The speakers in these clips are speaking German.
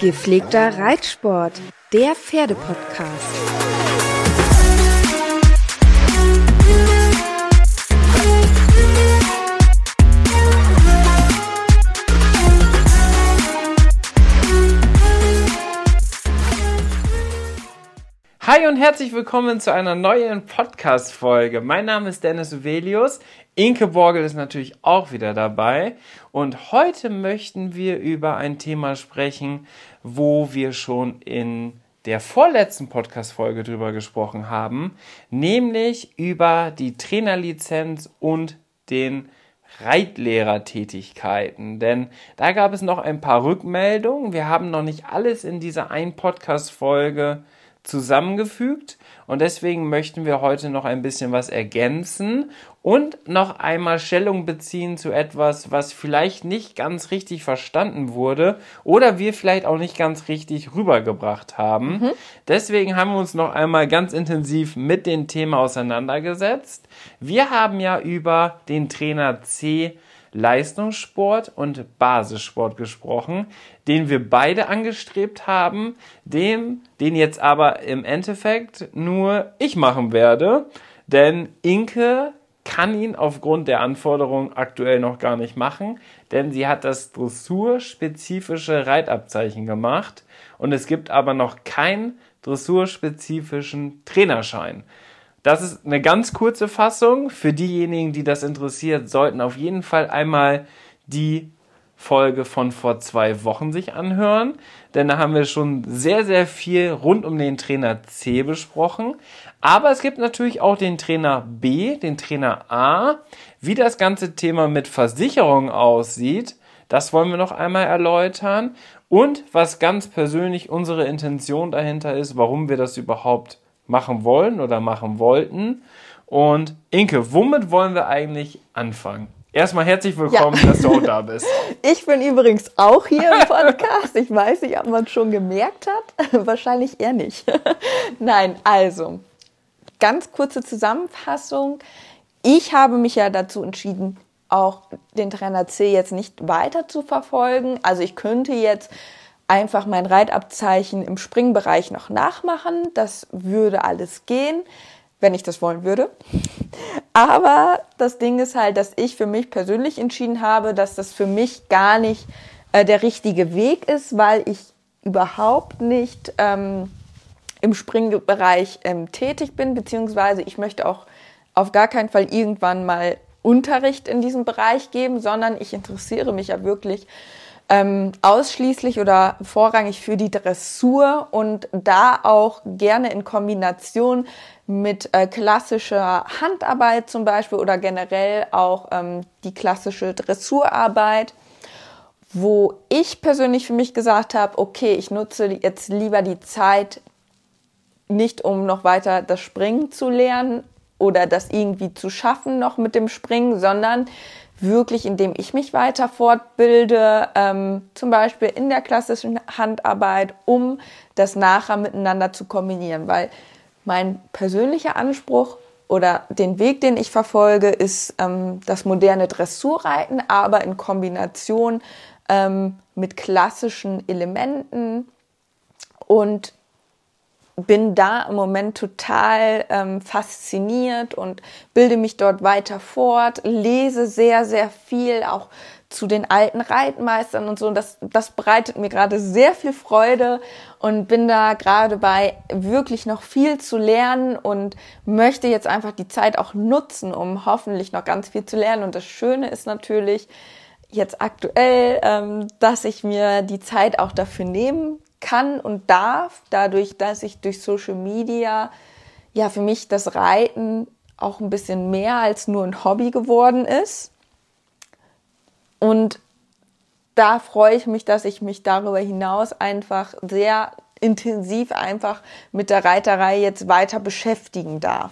Gepflegter Reitsport, der Pferdepodcast. Hi und herzlich willkommen zu einer neuen Podcast-Folge. Mein Name ist Dennis Uvelius. Inke Borgel ist natürlich auch wieder dabei. Und heute möchten wir über ein Thema sprechen, wo wir schon in der vorletzten Podcast-Folge drüber gesprochen haben, nämlich über die Trainerlizenz und den Reitlehrertätigkeiten. Denn da gab es noch ein paar Rückmeldungen. Wir haben noch nicht alles in dieser einen Podcast-Folge zusammengefügt und deswegen möchten wir heute noch ein bisschen was ergänzen und noch einmal Stellung beziehen zu etwas, was vielleicht nicht ganz richtig verstanden wurde oder wir vielleicht auch nicht ganz richtig rübergebracht haben. Mhm. Deswegen haben wir uns noch einmal ganz intensiv mit dem Thema auseinandergesetzt. Wir haben ja über den Trainer C Leistungssport und Basissport gesprochen, den wir beide angestrebt haben, dem, den jetzt aber im Endeffekt nur ich machen werde, denn Inke kann ihn aufgrund der Anforderungen aktuell noch gar nicht machen, denn sie hat das dressurspezifische Reitabzeichen gemacht und es gibt aber noch keinen dressurspezifischen Trainerschein. Das ist eine ganz kurze Fassung. Für diejenigen, die das interessiert, sollten auf jeden Fall einmal die Folge von vor zwei Wochen sich anhören, denn da haben wir schon sehr, sehr viel rund um den Trainer C besprochen. Aber es gibt natürlich auch den Trainer B, den Trainer A. Wie das ganze Thema mit Versicherung aussieht, das wollen wir noch einmal erläutern. Und was ganz persönlich unsere Intention dahinter ist, warum wir das überhaupt machen wollen oder machen wollten. Und Inke, womit wollen wir eigentlich anfangen? Erstmal herzlich willkommen, ja. dass du auch da bist. Ich bin übrigens auch hier im Podcast. Ich weiß nicht, ob man es schon gemerkt hat. Wahrscheinlich eher nicht. Nein, also, ganz kurze Zusammenfassung. Ich habe mich ja dazu entschieden, auch den Trainer C jetzt nicht weiter zu verfolgen. Also ich könnte jetzt einfach mein Reitabzeichen im Springbereich noch nachmachen. Das würde alles gehen, wenn ich das wollen würde. Aber das Ding ist halt, dass ich für mich persönlich entschieden habe, dass das für mich gar nicht äh, der richtige Weg ist, weil ich überhaupt nicht ähm, im Springbereich ähm, tätig bin, beziehungsweise ich möchte auch auf gar keinen Fall irgendwann mal Unterricht in diesem Bereich geben, sondern ich interessiere mich ja wirklich ähm, ausschließlich oder vorrangig für die Dressur und da auch gerne in Kombination mit äh, klassischer Handarbeit zum Beispiel oder generell auch ähm, die klassische Dressurarbeit, wo ich persönlich für mich gesagt habe, okay, ich nutze jetzt lieber die Zeit nicht, um noch weiter das Springen zu lernen oder das irgendwie zu schaffen noch mit dem Springen, sondern wirklich, indem ich mich weiter fortbilde, ähm, zum Beispiel in der klassischen Handarbeit, um das nachher miteinander zu kombinieren. Weil mein persönlicher Anspruch oder den Weg, den ich verfolge, ist ähm, das moderne Dressurreiten, aber in Kombination ähm, mit klassischen Elementen und bin da im Moment total ähm, fasziniert und bilde mich dort weiter fort, lese sehr, sehr viel, auch zu den alten Reitmeistern und so. Und das, das bereitet mir gerade sehr viel Freude und bin da gerade bei, wirklich noch viel zu lernen und möchte jetzt einfach die Zeit auch nutzen, um hoffentlich noch ganz viel zu lernen. Und das Schöne ist natürlich jetzt aktuell, ähm, dass ich mir die Zeit auch dafür nehmen kann und darf, dadurch, dass ich durch Social Media ja für mich das Reiten auch ein bisschen mehr als nur ein Hobby geworden ist. Und da freue ich mich, dass ich mich darüber hinaus einfach sehr intensiv einfach mit der Reiterei jetzt weiter beschäftigen darf.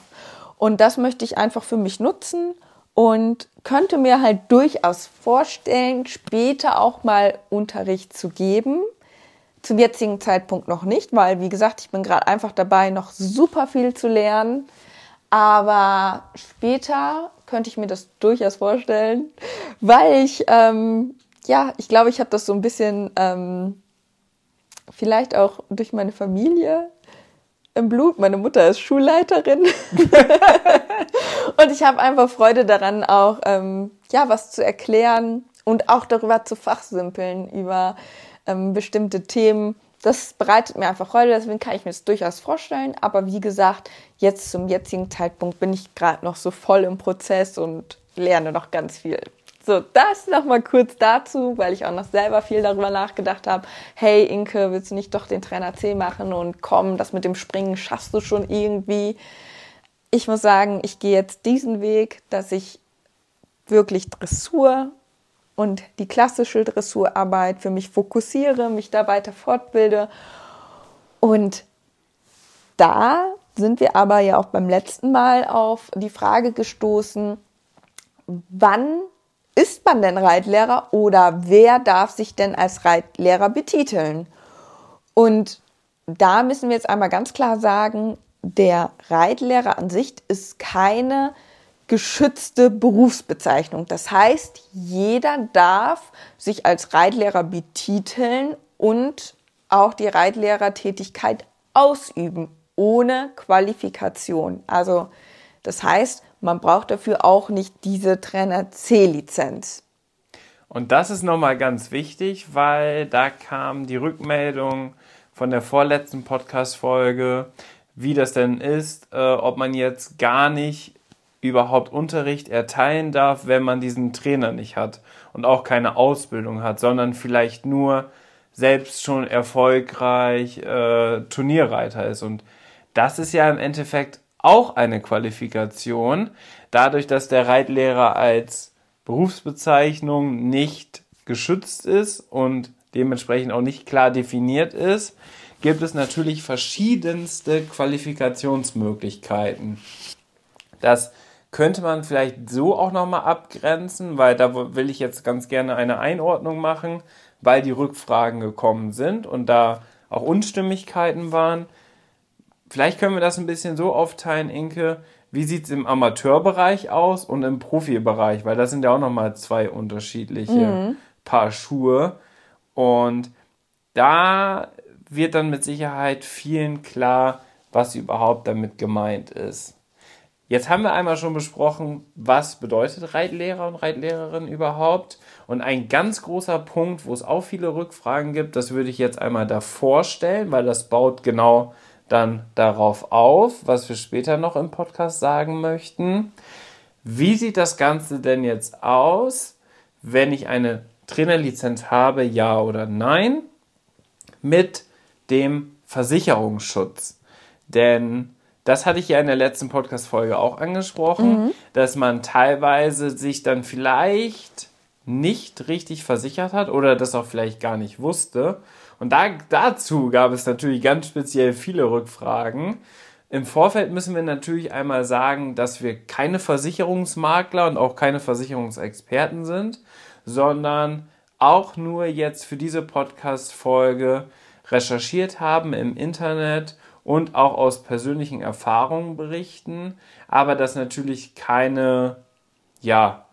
Und das möchte ich einfach für mich nutzen und könnte mir halt durchaus vorstellen, später auch mal Unterricht zu geben. Zum jetzigen Zeitpunkt noch nicht, weil, wie gesagt, ich bin gerade einfach dabei, noch super viel zu lernen. Aber später könnte ich mir das durchaus vorstellen, weil ich, ähm, ja, ich glaube, ich habe das so ein bisschen ähm, vielleicht auch durch meine Familie im Blut. Meine Mutter ist Schulleiterin. und ich habe einfach Freude daran, auch ähm, ja, was zu erklären und auch darüber zu fachsimpeln, über ähm, bestimmte Themen. Das bereitet mir einfach Freude, deswegen kann ich mir das durchaus vorstellen. Aber wie gesagt, jetzt zum jetzigen Zeitpunkt bin ich gerade noch so voll im Prozess und lerne noch ganz viel. So, das nochmal kurz dazu, weil ich auch noch selber viel darüber nachgedacht habe. Hey Inke, willst du nicht doch den Trainer C machen und komm, das mit dem Springen schaffst du schon irgendwie. Ich muss sagen, ich gehe jetzt diesen Weg, dass ich wirklich Dressur und die klassische Dressurarbeit für mich fokussiere, mich da weiter fortbilde. Und da sind wir aber ja auch beim letzten Mal auf die Frage gestoßen, wann ist man denn Reitlehrer oder wer darf sich denn als Reitlehrer betiteln? Und da müssen wir jetzt einmal ganz klar sagen, der Reitlehrer an sich ist keine geschützte Berufsbezeichnung. Das heißt, jeder darf sich als Reitlehrer betiteln und auch die Reitlehrertätigkeit ausüben, ohne Qualifikation. Also das heißt, man braucht dafür auch nicht diese Trainer C-Lizenz. Und das ist nochmal ganz wichtig, weil da kam die Rückmeldung von der vorletzten Podcast-Folge, wie das denn ist, äh, ob man jetzt gar nicht überhaupt Unterricht erteilen darf, wenn man diesen Trainer nicht hat und auch keine Ausbildung hat, sondern vielleicht nur selbst schon erfolgreich äh, Turnierreiter ist. Und das ist ja im Endeffekt auch eine Qualifikation, dadurch, dass der Reitlehrer als Berufsbezeichnung nicht geschützt ist und dementsprechend auch nicht klar definiert ist, gibt es natürlich verschiedenste Qualifikationsmöglichkeiten. Das könnte man vielleicht so auch nochmal abgrenzen, weil da will ich jetzt ganz gerne eine Einordnung machen, weil die Rückfragen gekommen sind und da auch Unstimmigkeiten waren. Vielleicht können wir das ein bisschen so aufteilen, Inke. Wie sieht es im Amateurbereich aus und im Profibereich? Weil das sind ja auch nochmal zwei unterschiedliche mhm. Paar Schuhe. Und da wird dann mit Sicherheit vielen klar, was überhaupt damit gemeint ist. Jetzt haben wir einmal schon besprochen, was bedeutet Reitlehrer und Reitlehrerin überhaupt. Und ein ganz großer Punkt, wo es auch viele Rückfragen gibt, das würde ich jetzt einmal davor stellen, weil das baut genau dann darauf auf, was wir später noch im Podcast sagen möchten. Wie sieht das Ganze denn jetzt aus, wenn ich eine Trainerlizenz habe, ja oder nein, mit dem Versicherungsschutz? Denn das hatte ich ja in der letzten Podcast-Folge auch angesprochen, mhm. dass man teilweise sich dann vielleicht nicht richtig versichert hat oder das auch vielleicht gar nicht wusste und da, dazu gab es natürlich ganz speziell viele Rückfragen. Im Vorfeld müssen wir natürlich einmal sagen, dass wir keine Versicherungsmakler und auch keine Versicherungsexperten sind, sondern auch nur jetzt für diese Podcast-Folge recherchiert haben im Internet und auch aus persönlichen Erfahrungen berichten, aber das natürlich keine ja,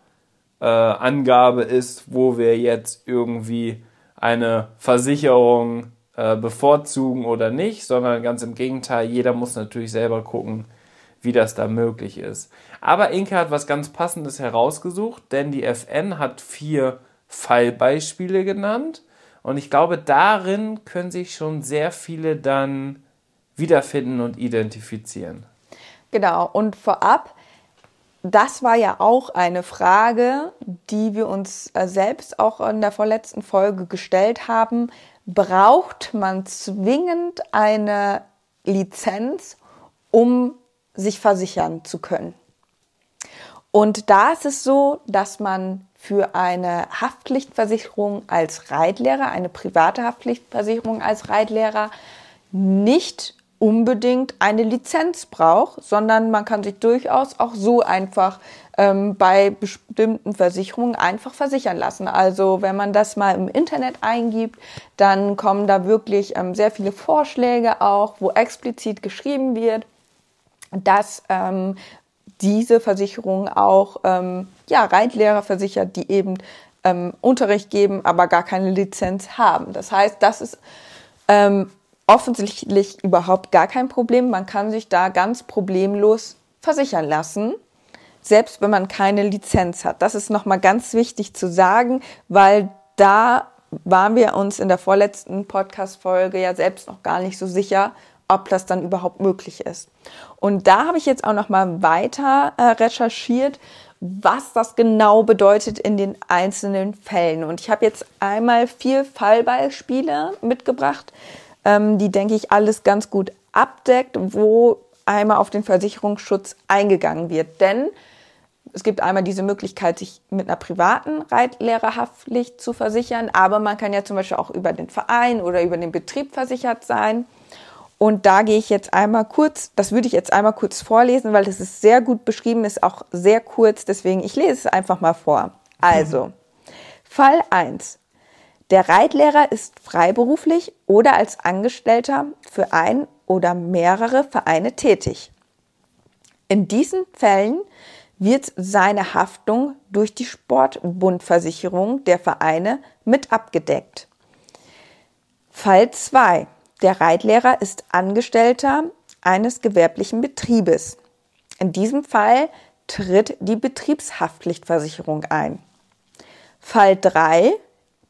äh, Angabe ist, wo wir jetzt irgendwie eine Versicherung äh, bevorzugen oder nicht, sondern ganz im Gegenteil, jeder muss natürlich selber gucken, wie das da möglich ist. Aber Inke hat was ganz Passendes herausgesucht, denn die FN hat vier Fallbeispiele genannt und ich glaube, darin können sich schon sehr viele dann wiederfinden und identifizieren. Genau, und vorab, das war ja auch eine Frage, die wir uns äh, selbst auch in der vorletzten Folge gestellt haben. Braucht man zwingend eine Lizenz, um sich versichern zu können? Und da ist es so, dass man für eine Haftpflichtversicherung als Reitlehrer, eine private Haftpflichtversicherung als Reitlehrer, nicht unbedingt eine Lizenz braucht, sondern man kann sich durchaus auch so einfach ähm, bei bestimmten Versicherungen einfach versichern lassen. Also wenn man das mal im Internet eingibt, dann kommen da wirklich ähm, sehr viele Vorschläge auch, wo explizit geschrieben wird, dass ähm, diese Versicherung auch ähm, ja, Reitlehrer versichert, die eben ähm, Unterricht geben, aber gar keine Lizenz haben. Das heißt, das ist ähm, offensichtlich überhaupt gar kein Problem. Man kann sich da ganz problemlos versichern lassen, selbst wenn man keine Lizenz hat. Das ist nochmal ganz wichtig zu sagen, weil da waren wir uns in der vorletzten Podcast-Folge ja selbst noch gar nicht so sicher, ob das dann überhaupt möglich ist. Und da habe ich jetzt auch noch mal weiter äh, recherchiert, was das genau bedeutet in den einzelnen Fällen. Und ich habe jetzt einmal vier Fallbeispiele mitgebracht, ähm, die, denke ich, alles ganz gut abdeckt, wo einmal auf den Versicherungsschutz eingegangen wird. Denn es gibt einmal diese Möglichkeit, sich mit einer privaten Reitlehrerhaftpflicht zu versichern, aber man kann ja zum Beispiel auch über den Verein oder über den Betrieb versichert sein. Und da gehe ich jetzt einmal kurz, das würde ich jetzt einmal kurz vorlesen, weil das ist sehr gut beschrieben, ist auch sehr kurz, deswegen ich lese es einfach mal vor. Also, Fall 1. Der Reitlehrer ist freiberuflich oder als Angestellter für ein oder mehrere Vereine tätig. In diesen Fällen wird seine Haftung durch die Sportbundversicherung der Vereine mit abgedeckt. Fall 2. Der Reitlehrer ist Angestellter eines gewerblichen Betriebes. In diesem Fall tritt die Betriebshaftpflichtversicherung ein. Fall 3.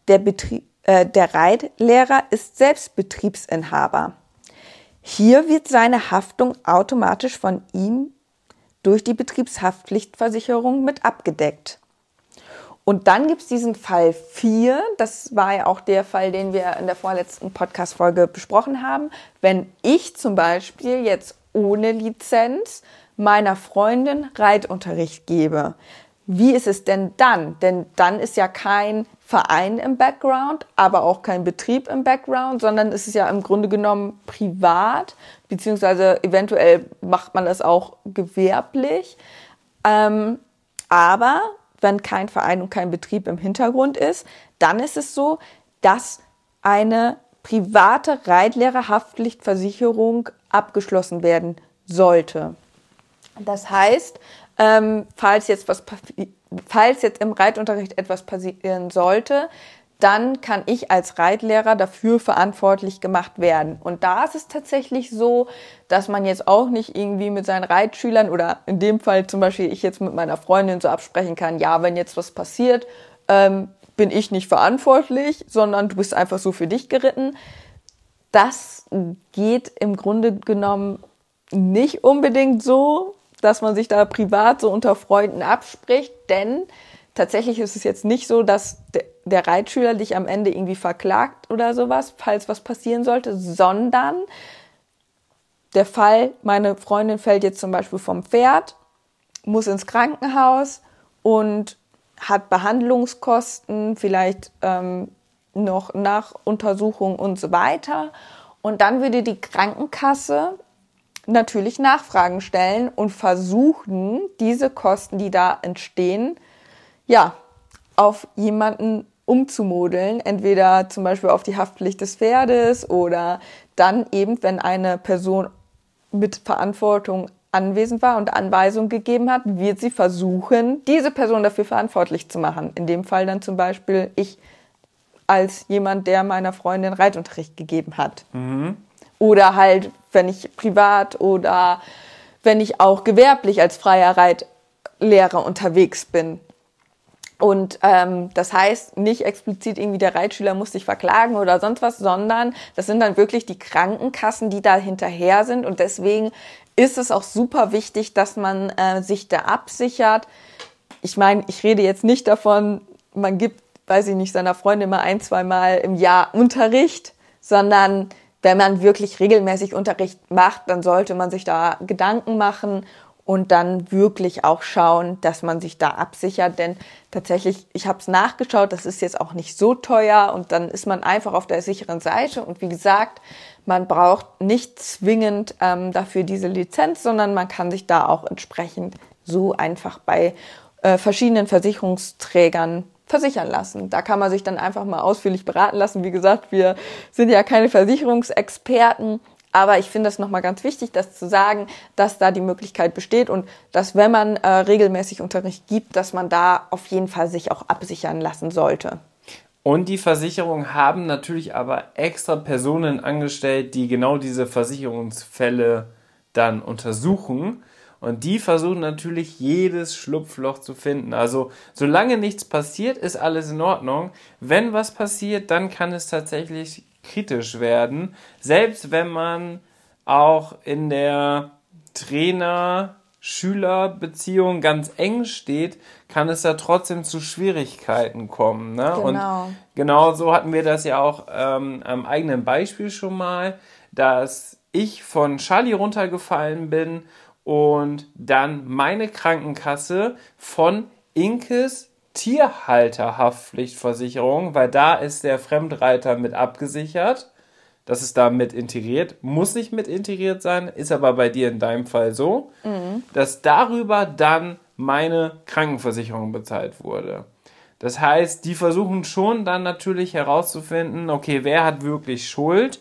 Der, Betrieb, äh, der Reitlehrer ist selbst Betriebsinhaber. Hier wird seine Haftung automatisch von ihm durch die Betriebshaftpflichtversicherung mit abgedeckt. Und dann gibt's diesen Fall 4, das war ja auch der Fall, den wir in der vorletzten Podcast-Folge besprochen haben. Wenn ich zum Beispiel jetzt ohne Lizenz meiner Freundin Reitunterricht gebe, wie ist es denn dann? Denn dann ist ja kein Verein im Background, aber auch kein Betrieb im Background, sondern es ist ja im Grunde genommen privat, beziehungsweise eventuell macht man das auch gewerblich. Ähm, aber wenn kein Verein und kein Betrieb im Hintergrund ist, dann ist es so, dass eine private Reitlehrerhaftpflichtversicherung abgeschlossen werden sollte. Das heißt, ähm, falls, jetzt was, falls jetzt im Reitunterricht etwas passieren sollte, dann kann ich als Reitlehrer dafür verantwortlich gemacht werden. Und da ist es tatsächlich so, dass man jetzt auch nicht irgendwie mit seinen Reitschülern oder in dem Fall zum Beispiel ich jetzt mit meiner Freundin so absprechen kann, ja, wenn jetzt was passiert, ähm, bin ich nicht verantwortlich, sondern du bist einfach so für dich geritten. Das geht im Grunde genommen nicht unbedingt so, dass man sich da privat so unter Freunden abspricht, denn tatsächlich ist es jetzt nicht so, dass der Reitschüler dich am Ende irgendwie verklagt oder sowas, falls was passieren sollte, sondern der Fall, meine Freundin fällt jetzt zum Beispiel vom Pferd, muss ins Krankenhaus und hat Behandlungskosten, vielleicht ähm, noch nach Untersuchung und so weiter. Und dann würde die Krankenkasse natürlich Nachfragen stellen und versuchen, diese Kosten, die da entstehen, ja, auf jemanden umzumodeln, entweder zum Beispiel auf die Haftpflicht des Pferdes oder dann eben, wenn eine Person mit Verantwortung anwesend war und Anweisungen gegeben hat, wird sie versuchen, diese Person dafür verantwortlich zu machen. In dem Fall dann zum Beispiel ich als jemand, der meiner Freundin Reitunterricht gegeben hat. Mhm. Oder halt, wenn ich privat oder wenn ich auch gewerblich als freier Reitlehrer unterwegs bin. Und ähm, das heißt nicht explizit irgendwie der Reitschüler muss sich verklagen oder sonst was, sondern das sind dann wirklich die Krankenkassen, die da hinterher sind. Und deswegen ist es auch super wichtig, dass man äh, sich da absichert. Ich meine, ich rede jetzt nicht davon, man gibt, weiß ich nicht, seiner Freundin mal ein, zwei Mal im Jahr Unterricht, sondern wenn man wirklich regelmäßig Unterricht macht, dann sollte man sich da Gedanken machen und dann wirklich auch schauen, dass man sich da absichert. Denn tatsächlich, ich habe es nachgeschaut, das ist jetzt auch nicht so teuer und dann ist man einfach auf der sicheren Seite. Und wie gesagt, man braucht nicht zwingend ähm, dafür diese Lizenz, sondern man kann sich da auch entsprechend so einfach bei äh, verschiedenen Versicherungsträgern versichern lassen. Da kann man sich dann einfach mal ausführlich beraten lassen. Wie gesagt, wir sind ja keine Versicherungsexperten. Aber ich finde es nochmal ganz wichtig, das zu sagen, dass da die Möglichkeit besteht und dass, wenn man äh, regelmäßig Unterricht gibt, dass man da auf jeden Fall sich auch absichern lassen sollte. Und die Versicherungen haben natürlich aber extra Personen angestellt, die genau diese Versicherungsfälle dann untersuchen. Und die versuchen natürlich jedes Schlupfloch zu finden. Also solange nichts passiert, ist alles in Ordnung. Wenn was passiert, dann kann es tatsächlich kritisch werden. Selbst wenn man auch in der Trainer-Schüler-Beziehung ganz eng steht, kann es da trotzdem zu Schwierigkeiten kommen. Ne? Genau. Und genau so hatten wir das ja auch ähm, am eigenen Beispiel schon mal, dass ich von Charlie runtergefallen bin und dann meine Krankenkasse von Inkes Tierhalterhaftpflichtversicherung, weil da ist der Fremdreiter mit abgesichert. Das ist da mit integriert. Muss nicht mit integriert sein, ist aber bei dir in deinem Fall so, mhm. dass darüber dann meine Krankenversicherung bezahlt wurde. Das heißt, die versuchen schon dann natürlich herauszufinden, okay, wer hat wirklich Schuld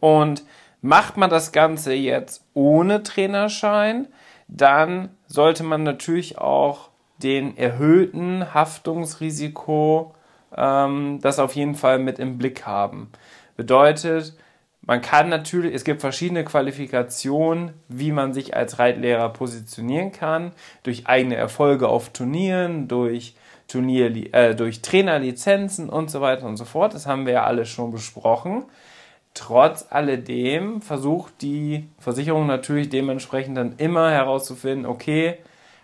und macht man das Ganze jetzt ohne Trainerschein, dann sollte man natürlich auch den erhöhten Haftungsrisiko ähm, das auf jeden Fall mit im Blick haben. Bedeutet, man kann natürlich, es gibt verschiedene Qualifikationen, wie man sich als Reitlehrer positionieren kann, durch eigene Erfolge auf Turnieren, durch Turnier, äh, durch Trainerlizenzen und so weiter und so fort. Das haben wir ja alle schon besprochen. Trotz alledem versucht die Versicherung natürlich dementsprechend dann immer herauszufinden, okay,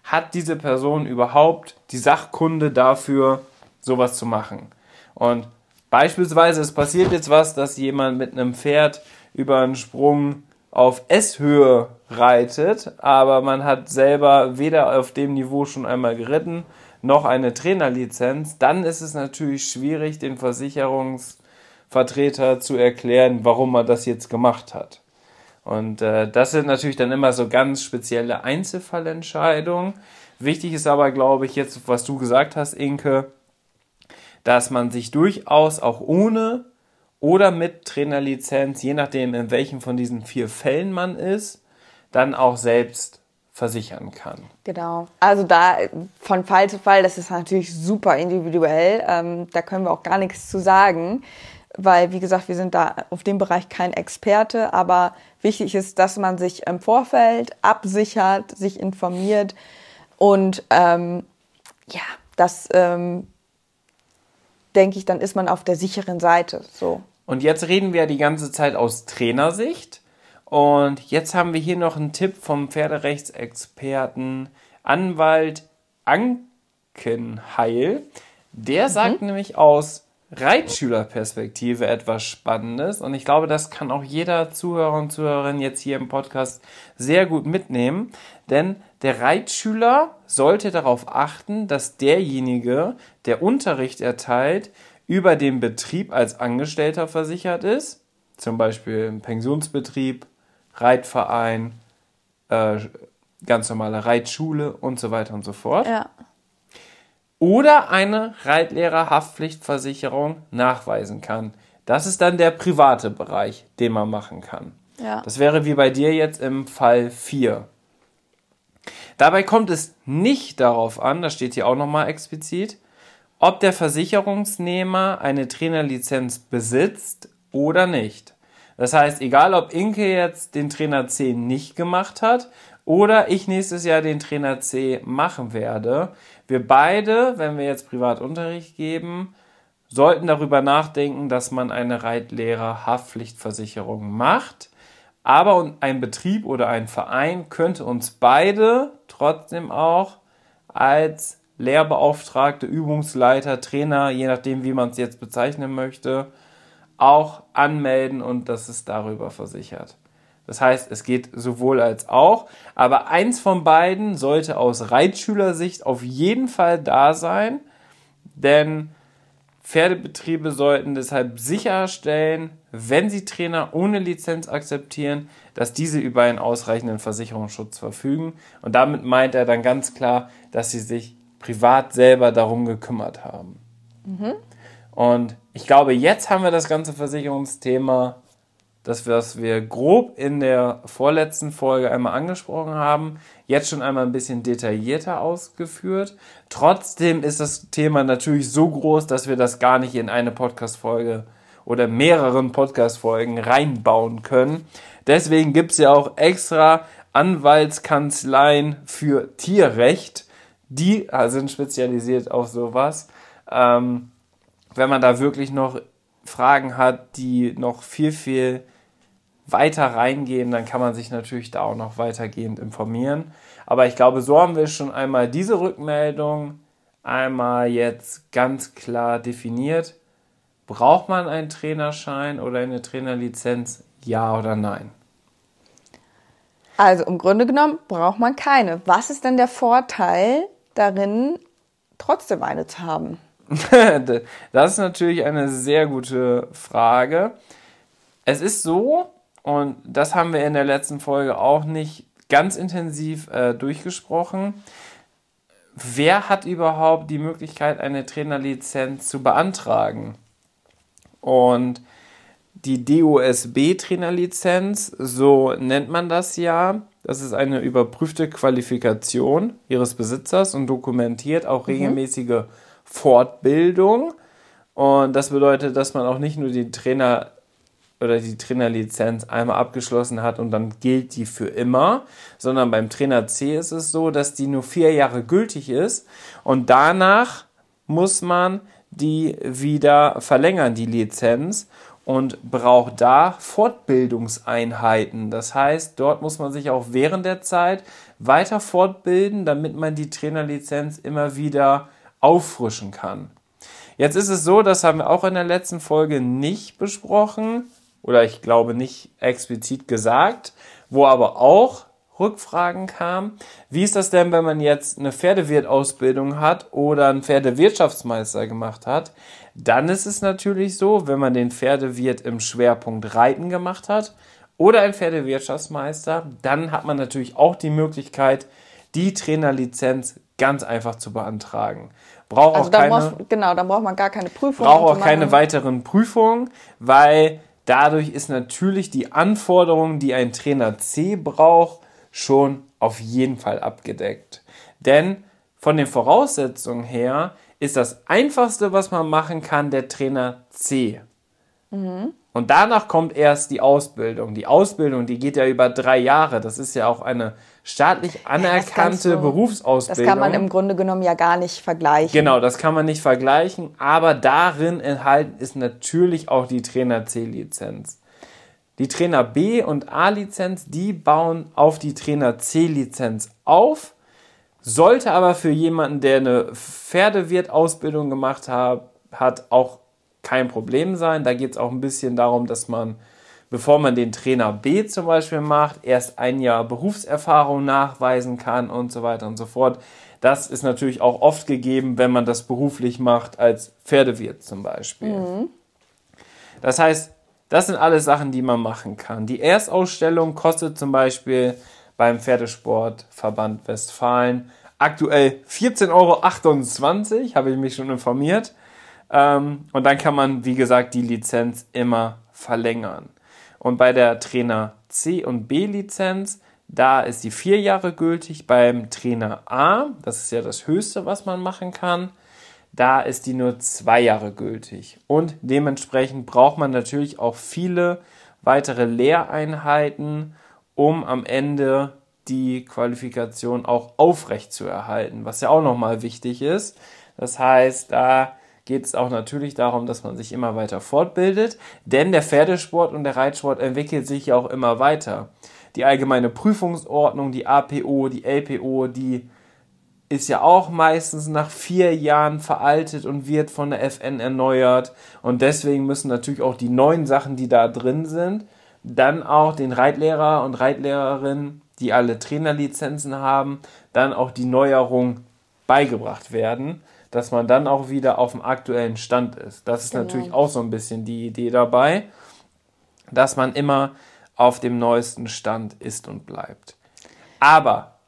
hat diese Person überhaupt die Sachkunde dafür, sowas zu machen? Und beispielsweise, es passiert jetzt was, dass jemand mit einem Pferd über einen Sprung auf S-Höhe reitet, aber man hat selber weder auf dem Niveau schon einmal geritten, noch eine Trainerlizenz, dann ist es natürlich schwierig, den Versicherungsvertreter zu erklären, warum man das jetzt gemacht hat. Und äh, das sind natürlich dann immer so ganz spezielle Einzelfallentscheidungen. Wichtig ist aber, glaube ich, jetzt, was du gesagt hast, Inke, dass man sich durchaus auch ohne oder mit Trainerlizenz, je nachdem, in welchem von diesen vier Fällen man ist, dann auch selbst versichern kann. Genau. Also da von Fall zu Fall, das ist natürlich super individuell. Ähm, da können wir auch gar nichts zu sagen weil, wie gesagt, wir sind da auf dem Bereich kein Experte, aber wichtig ist, dass man sich im Vorfeld absichert, sich informiert und ähm, ja, das ähm, denke ich, dann ist man auf der sicheren Seite. So. Und jetzt reden wir die ganze Zeit aus Trainersicht. Und jetzt haben wir hier noch einen Tipp vom Pferderechtsexperten Anwalt Ankenheil. Der sagt mhm. nämlich aus Reitschülerperspektive etwas Spannendes. Und ich glaube, das kann auch jeder Zuhörer und Zuhörerin jetzt hier im Podcast sehr gut mitnehmen, denn der Reitschüler sollte darauf achten, dass derjenige, der Unterricht erteilt, über den Betrieb als Angestellter versichert ist, zum Beispiel im Pensionsbetrieb, Reitverein, äh, ganz normale Reitschule und so weiter und so fort. Ja oder eine Reitlehrerhaftpflichtversicherung nachweisen kann. Das ist dann der private Bereich, den man machen kann. Ja. Das wäre wie bei dir jetzt im Fall 4. Dabei kommt es nicht darauf an, das steht hier auch nochmal explizit, ob der Versicherungsnehmer eine Trainerlizenz besitzt oder nicht. Das heißt, egal ob Inke jetzt den Trainer C nicht gemacht hat oder ich nächstes Jahr den Trainer C machen werde, wir beide, wenn wir jetzt Privatunterricht geben, sollten darüber nachdenken, dass man eine Reitlehrer-Haftpflichtversicherung macht. Aber ein Betrieb oder ein Verein könnte uns beide trotzdem auch als Lehrbeauftragte, Übungsleiter, Trainer, je nachdem, wie man es jetzt bezeichnen möchte, auch anmelden und das ist darüber versichert. Das heißt, es geht sowohl als auch. Aber eins von beiden sollte aus Reitschülersicht auf jeden Fall da sein, denn Pferdebetriebe sollten deshalb sicherstellen, wenn sie Trainer ohne Lizenz akzeptieren, dass diese über einen ausreichenden Versicherungsschutz verfügen. Und damit meint er dann ganz klar, dass sie sich privat selber darum gekümmert haben. Mhm. Und ich glaube, jetzt haben wir das ganze Versicherungsthema das, was wir grob in der vorletzten Folge einmal angesprochen haben, jetzt schon einmal ein bisschen detaillierter ausgeführt. Trotzdem ist das Thema natürlich so groß, dass wir das gar nicht in eine Podcast-Folge oder mehreren Podcast-Folgen reinbauen können. Deswegen gibt es ja auch extra Anwaltskanzleien für Tierrecht. Die sind spezialisiert auf sowas. Ähm, wenn man da wirklich noch Fragen hat, die noch viel, viel weiter reingehen, dann kann man sich natürlich da auch noch weitergehend informieren. Aber ich glaube, so haben wir schon einmal diese Rückmeldung einmal jetzt ganz klar definiert. Braucht man einen Trainerschein oder eine Trainerlizenz? Ja oder nein? Also im Grunde genommen braucht man keine. Was ist denn der Vorteil darin, trotzdem eine zu haben? das ist natürlich eine sehr gute Frage. Es ist so, und das haben wir in der letzten Folge auch nicht ganz intensiv äh, durchgesprochen. Wer hat überhaupt die Möglichkeit, eine Trainerlizenz zu beantragen? Und die DOSB-Trainerlizenz, so nennt man das ja, das ist eine überprüfte Qualifikation ihres Besitzers und dokumentiert auch mhm. regelmäßige Fortbildung. Und das bedeutet, dass man auch nicht nur die Trainer oder die Trainerlizenz einmal abgeschlossen hat und dann gilt die für immer, sondern beim Trainer C ist es so, dass die nur vier Jahre gültig ist und danach muss man die wieder verlängern, die Lizenz und braucht da Fortbildungseinheiten. Das heißt, dort muss man sich auch während der Zeit weiter fortbilden, damit man die Trainerlizenz immer wieder auffrischen kann. Jetzt ist es so, das haben wir auch in der letzten Folge nicht besprochen oder ich glaube nicht explizit gesagt, wo aber auch Rückfragen kamen. Wie ist das denn, wenn man jetzt eine Pferdewirtausbildung hat oder einen Pferdewirtschaftsmeister gemacht hat? Dann ist es natürlich so, wenn man den Pferdewirt im Schwerpunkt Reiten gemacht hat oder ein Pferdewirtschaftsmeister, dann hat man natürlich auch die Möglichkeit, die Trainerlizenz ganz einfach zu beantragen. Braucht also auch keine, muss, genau, dann braucht man gar keine Prüfung. Braucht auch keine weiteren Prüfungen, weil Dadurch ist natürlich die Anforderung, die ein Trainer C braucht, schon auf jeden Fall abgedeckt. Denn von den Voraussetzungen her ist das Einfachste, was man machen kann, der Trainer C. Mhm. Und danach kommt erst die Ausbildung. Die Ausbildung, die geht ja über drei Jahre. Das ist ja auch eine staatlich anerkannte ja, du, Berufsausbildung. Das kann man im Grunde genommen ja gar nicht vergleichen. Genau, das kann man nicht vergleichen, aber darin enthalten ist natürlich auch die Trainer C-Lizenz. Die Trainer B und A-Lizenz, die bauen auf die Trainer C-Lizenz auf, sollte aber für jemanden, der eine Pferdewirt-Ausbildung gemacht hat, hat auch kein Problem sein. Da geht es auch ein bisschen darum, dass man bevor man den Trainer B zum Beispiel macht, erst ein Jahr Berufserfahrung nachweisen kann und so weiter und so fort. Das ist natürlich auch oft gegeben, wenn man das beruflich macht, als Pferdewirt zum Beispiel. Mhm. Das heißt, das sind alles Sachen, die man machen kann. Die Erstausstellung kostet zum Beispiel beim Pferdesportverband Westfalen aktuell 14,28 Euro, habe ich mich schon informiert. Ähm, und dann kann man, wie gesagt, die Lizenz immer verlängern. Und bei der Trainer C und B Lizenz, da ist die vier Jahre gültig. Beim Trainer A, das ist ja das Höchste, was man machen kann, da ist die nur zwei Jahre gültig. Und dementsprechend braucht man natürlich auch viele weitere Lehreinheiten, um am Ende die Qualifikation auch aufrecht zu erhalten, was ja auch nochmal wichtig ist. Das heißt, da geht es auch natürlich darum, dass man sich immer weiter fortbildet, denn der Pferdesport und der Reitsport entwickelt sich ja auch immer weiter. Die allgemeine Prüfungsordnung, die APO, die LPO, die ist ja auch meistens nach vier Jahren veraltet und wird von der FN erneuert. Und deswegen müssen natürlich auch die neuen Sachen, die da drin sind, dann auch den Reitlehrer und Reitlehrerinnen, die alle Trainerlizenzen haben, dann auch die Neuerung beigebracht werden, dass man dann auch wieder auf dem aktuellen Stand ist. Das ist genau. natürlich auch so ein bisschen die Idee dabei, dass man immer auf dem neuesten Stand ist und bleibt. Aber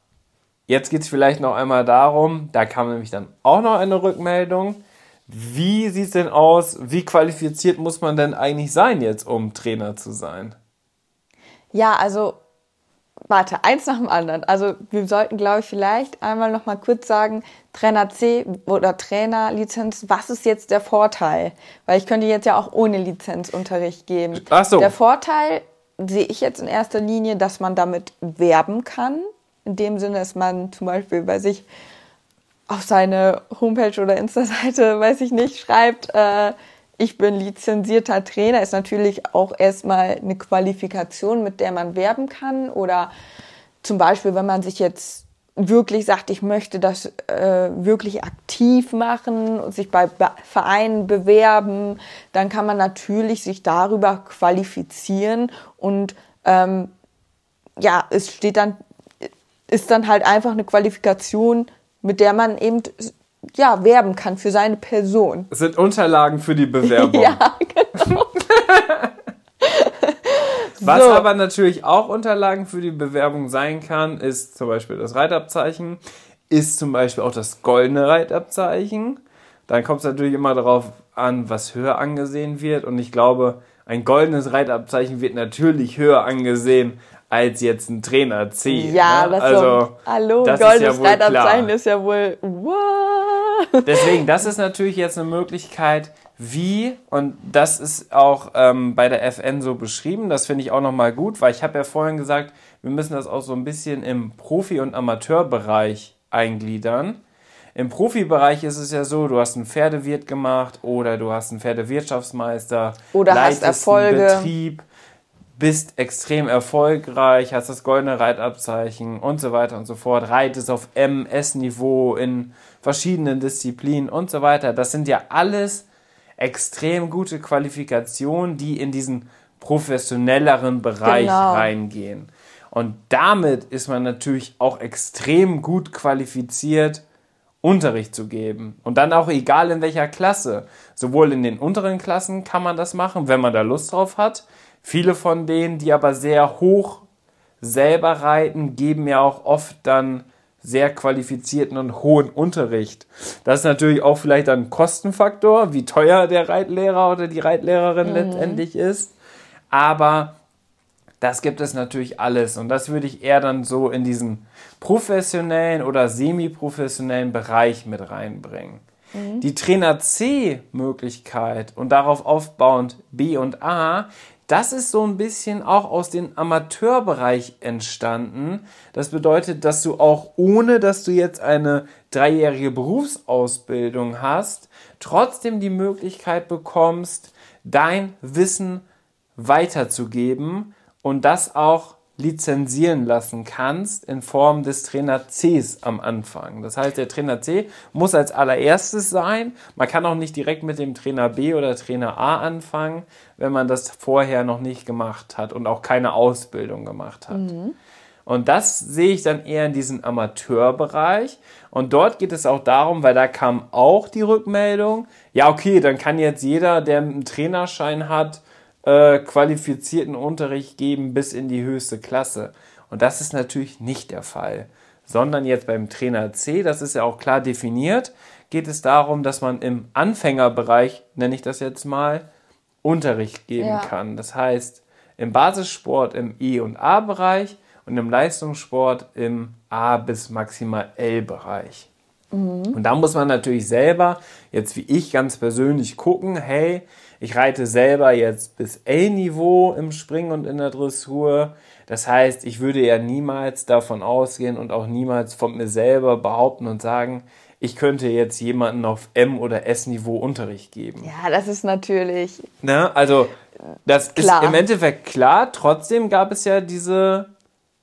jetzt geht es vielleicht noch einmal darum, da kam nämlich dann auch noch eine Rückmeldung. Wie sieht es denn aus? Wie qualifiziert muss man denn eigentlich sein jetzt, um Trainer zu sein? Ja, also warte, eins nach dem anderen. Also wir sollten, glaube ich, vielleicht einmal noch mal kurz sagen, Trainer C oder Trainerlizenz, was ist jetzt der Vorteil? Weil ich könnte jetzt ja auch ohne Lizenzunterricht geben. Ach so. Der Vorteil sehe ich jetzt in erster Linie, dass man damit werben kann. In dem Sinne, dass man zum Beispiel bei sich auf seine Homepage oder Insta-Seite, weiß ich nicht, schreibt, äh, ich bin lizenzierter Trainer, ist natürlich auch erstmal eine Qualifikation, mit der man werben kann. Oder zum Beispiel, wenn man sich jetzt wirklich sagt, ich möchte das äh, wirklich aktiv machen und sich bei Vereinen bewerben, dann kann man natürlich sich darüber qualifizieren und ähm, ja, es steht dann, ist dann halt einfach eine Qualifikation, mit der man eben ja, werben kann für seine Person. Es sind Unterlagen für die Bewerbung. ja, genau. Was so. aber natürlich auch Unterlagen für die Bewerbung sein kann, ist zum Beispiel das Reitabzeichen, ist zum Beispiel auch das goldene Reitabzeichen. Dann kommt es natürlich immer darauf an, was höher angesehen wird. Und ich glaube, ein goldenes Reitabzeichen wird natürlich höher angesehen als jetzt ein Trainer C. Ja, ne? das also, so, hallo, das goldenes ja Reitabzeichen ist ja wohl, what? Deswegen, das ist natürlich jetzt eine Möglichkeit, wie, und das ist auch ähm, bei der FN so beschrieben, das finde ich auch nochmal gut, weil ich habe ja vorhin gesagt, wir müssen das auch so ein bisschen im Profi- und Amateurbereich eingliedern. Im Profibereich ist es ja so, du hast einen Pferdewirt gemacht oder du hast einen Pferdewirtschaftsmeister oder hast Erfolge. Einen Betrieb, bist extrem erfolgreich, hast das goldene Reitabzeichen und so weiter und so fort, reitest auf MS-Niveau in verschiedenen Disziplinen und so weiter. Das sind ja alles extrem gute Qualifikationen, die in diesen professionelleren Bereich genau. reingehen. Und damit ist man natürlich auch extrem gut qualifiziert, Unterricht zu geben. Und dann auch egal in welcher Klasse. Sowohl in den unteren Klassen kann man das machen, wenn man da Lust drauf hat. Viele von denen, die aber sehr hoch selber reiten, geben ja auch oft dann sehr qualifizierten und hohen Unterricht. Das ist natürlich auch vielleicht ein Kostenfaktor, wie teuer der Reitlehrer oder die Reitlehrerin mhm. letztendlich ist. Aber das gibt es natürlich alles. Und das würde ich eher dann so in diesen professionellen oder semi-professionellen Bereich mit reinbringen. Mhm. Die Trainer C-Möglichkeit und darauf aufbauend B und A das ist so ein bisschen auch aus dem Amateurbereich entstanden. Das bedeutet, dass du auch ohne, dass du jetzt eine dreijährige Berufsausbildung hast, trotzdem die Möglichkeit bekommst, dein Wissen weiterzugeben und das auch lizenzieren lassen kannst in Form des Trainer Cs am Anfang. Das heißt, der Trainer C muss als allererstes sein. Man kann auch nicht direkt mit dem Trainer B oder Trainer A anfangen, wenn man das vorher noch nicht gemacht hat und auch keine Ausbildung gemacht hat. Mhm. Und das sehe ich dann eher in diesem Amateurbereich. Und dort geht es auch darum, weil da kam auch die Rückmeldung, ja, okay, dann kann jetzt jeder, der einen Trainerschein hat, äh, qualifizierten Unterricht geben bis in die höchste Klasse. Und das ist natürlich nicht der Fall. Sondern jetzt beim Trainer C, das ist ja auch klar definiert, geht es darum, dass man im Anfängerbereich, nenne ich das jetzt mal, Unterricht geben ja. kann. Das heißt, im Basissport im E- und A-Bereich und im Leistungssport im A- bis maximal L-Bereich. Mhm. Und da muss man natürlich selber, jetzt wie ich ganz persönlich, gucken, hey, ich reite selber jetzt bis A-Niveau im Springen und in der Dressur. Das heißt, ich würde ja niemals davon ausgehen und auch niemals von mir selber behaupten und sagen, ich könnte jetzt jemanden auf M- oder S-Niveau Unterricht geben. Ja, das ist natürlich. Ne? Also, das klar. ist im Endeffekt klar. Trotzdem gab es ja diese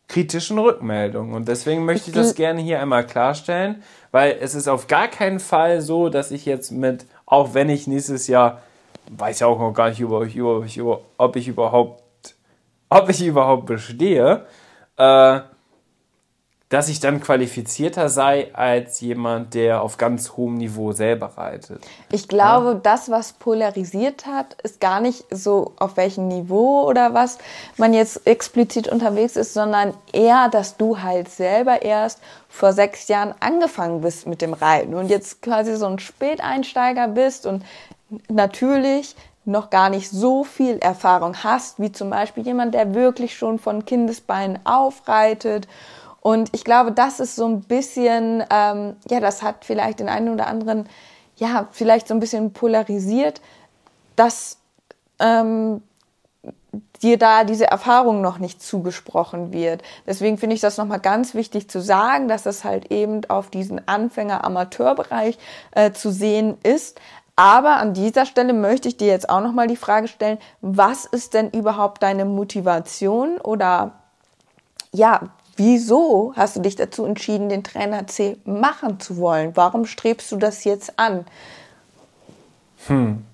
kritischen Rückmeldungen. Und deswegen möchte ich das gerne hier einmal klarstellen, weil es ist auf gar keinen Fall so, dass ich jetzt mit, auch wenn ich nächstes Jahr, weiß ja auch noch gar nicht, über, über, über, ob ich überhaupt ob ich überhaupt bestehe, äh, dass ich dann qualifizierter sei als jemand, der auf ganz hohem Niveau selber reitet. Ich glaube, ja. das, was polarisiert hat, ist gar nicht so, auf welchem Niveau oder was man jetzt explizit unterwegs ist, sondern eher, dass du halt selber erst vor sechs Jahren angefangen bist mit dem Reiten und jetzt quasi so ein Späteinsteiger bist und natürlich noch gar nicht so viel Erfahrung hast, wie zum Beispiel jemand, der wirklich schon von Kindesbeinen aufreitet und ich glaube, das ist so ein bisschen, ähm, ja, das hat vielleicht den einen oder anderen, ja, vielleicht so ein bisschen polarisiert, dass ähm, dir da diese Erfahrung noch nicht zugesprochen wird. Deswegen finde ich das nochmal ganz wichtig zu sagen, dass das halt eben auf diesen Anfänger-Amateurbereich äh, zu sehen ist. Aber an dieser Stelle möchte ich dir jetzt auch nochmal die Frage stellen, was ist denn überhaupt deine Motivation oder ja, Wieso hast du dich dazu entschieden, den Trainer C machen zu wollen? Warum strebst du das jetzt an? Hm,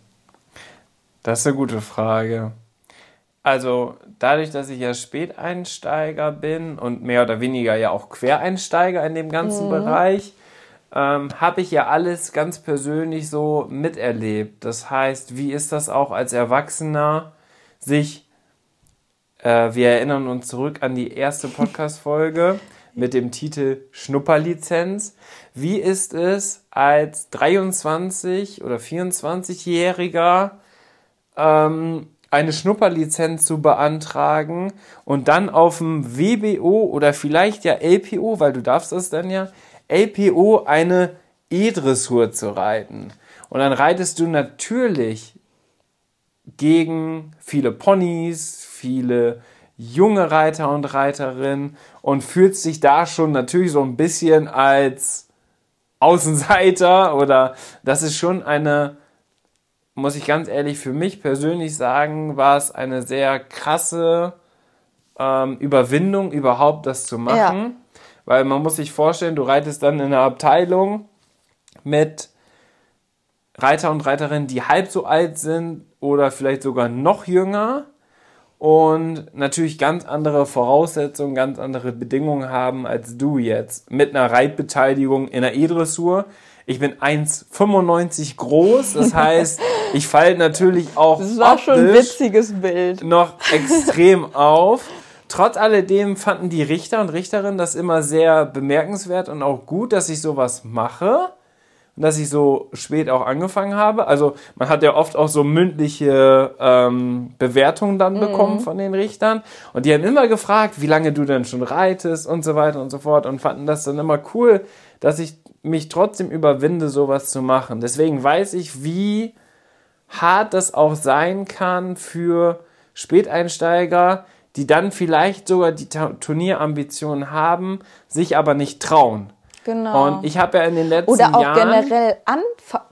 das ist eine gute Frage. Also dadurch, dass ich ja Späteinsteiger bin und mehr oder weniger ja auch Quereinsteiger in dem ganzen mhm. Bereich, ähm, habe ich ja alles ganz persönlich so miterlebt. Das heißt, wie ist das auch als Erwachsener, sich äh, wir erinnern uns zurück an die erste Podcast-Folge mit dem Titel Schnupperlizenz. Wie ist es als 23 oder 24-Jähriger ähm, eine Schnupperlizenz zu beantragen und dann auf dem WBO oder vielleicht ja LPO, weil du darfst das dann ja, LPO eine E-Dressur zu reiten. Und dann reitest du natürlich gegen viele Ponys, viele junge Reiter und Reiterinnen und fühlt sich da schon natürlich so ein bisschen als Außenseiter oder das ist schon eine, muss ich ganz ehrlich für mich persönlich sagen, war es eine sehr krasse ähm, Überwindung, überhaupt das zu machen. Ja. Weil man muss sich vorstellen, du reitest dann in einer Abteilung mit Reiter und Reiterinnen, die halb so alt sind oder vielleicht sogar noch jünger und natürlich ganz andere Voraussetzungen, ganz andere Bedingungen haben als du jetzt mit einer Reitbeteiligung in der E-Dressur. Ich bin 1,95 groß, das heißt, ich falle natürlich auch das war schon ein witziges Bild. noch extrem auf. Trotz alledem fanden die Richter und Richterinnen das immer sehr bemerkenswert und auch gut, dass ich sowas mache dass ich so spät auch angefangen habe. Also man hat ja oft auch so mündliche ähm, Bewertungen dann mhm. bekommen von den Richtern. Und die haben immer gefragt, wie lange du denn schon reitest und so weiter und so fort und fanden das dann immer cool, dass ich mich trotzdem überwinde, sowas zu machen. Deswegen weiß ich, wie hart das auch sein kann für Späteinsteiger, die dann vielleicht sogar die Turnierambitionen haben, sich aber nicht trauen. Genau. Und ich habe ja in den letzten Jahren... Oder auch Jahren generell an,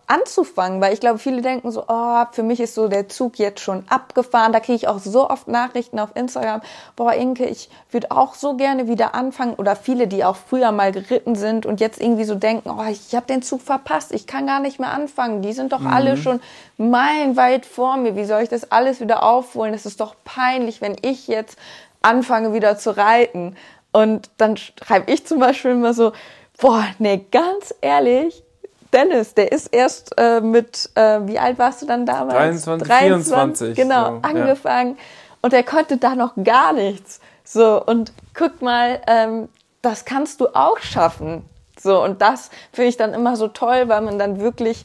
anzufangen, weil ich glaube, viele denken so, oh, für mich ist so der Zug jetzt schon abgefahren. Da kriege ich auch so oft Nachrichten auf Instagram, boah, Inke, ich würde auch so gerne wieder anfangen. Oder viele, die auch früher mal geritten sind und jetzt irgendwie so denken, oh, ich habe den Zug verpasst, ich kann gar nicht mehr anfangen. Die sind doch mhm. alle schon meilenweit vor mir. Wie soll ich das alles wieder aufholen? Es ist doch peinlich, wenn ich jetzt anfange wieder zu reiten. Und dann schreibe ich zum Beispiel immer so, Boah, nee, ganz ehrlich, Dennis, der ist erst äh, mit, äh, wie alt warst du dann damals? 23, 23 24. Genau, so, angefangen. Ja. Und er konnte da noch gar nichts. So, und guck mal, ähm, das kannst du auch schaffen. So, und das finde ich dann immer so toll, weil man dann wirklich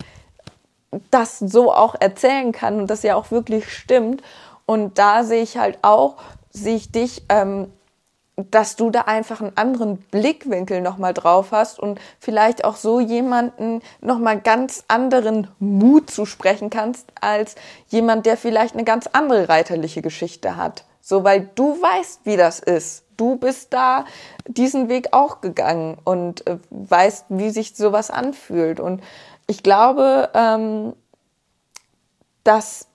das so auch erzählen kann und das ja auch wirklich stimmt. Und da sehe ich halt auch, sehe ich dich ähm, dass du da einfach einen anderen Blickwinkel nochmal drauf hast und vielleicht auch so jemanden nochmal ganz anderen Mut zusprechen kannst, als jemand, der vielleicht eine ganz andere reiterliche Geschichte hat. So, weil du weißt, wie das ist. Du bist da diesen Weg auch gegangen und äh, weißt, wie sich sowas anfühlt. Und ich glaube, ähm, dass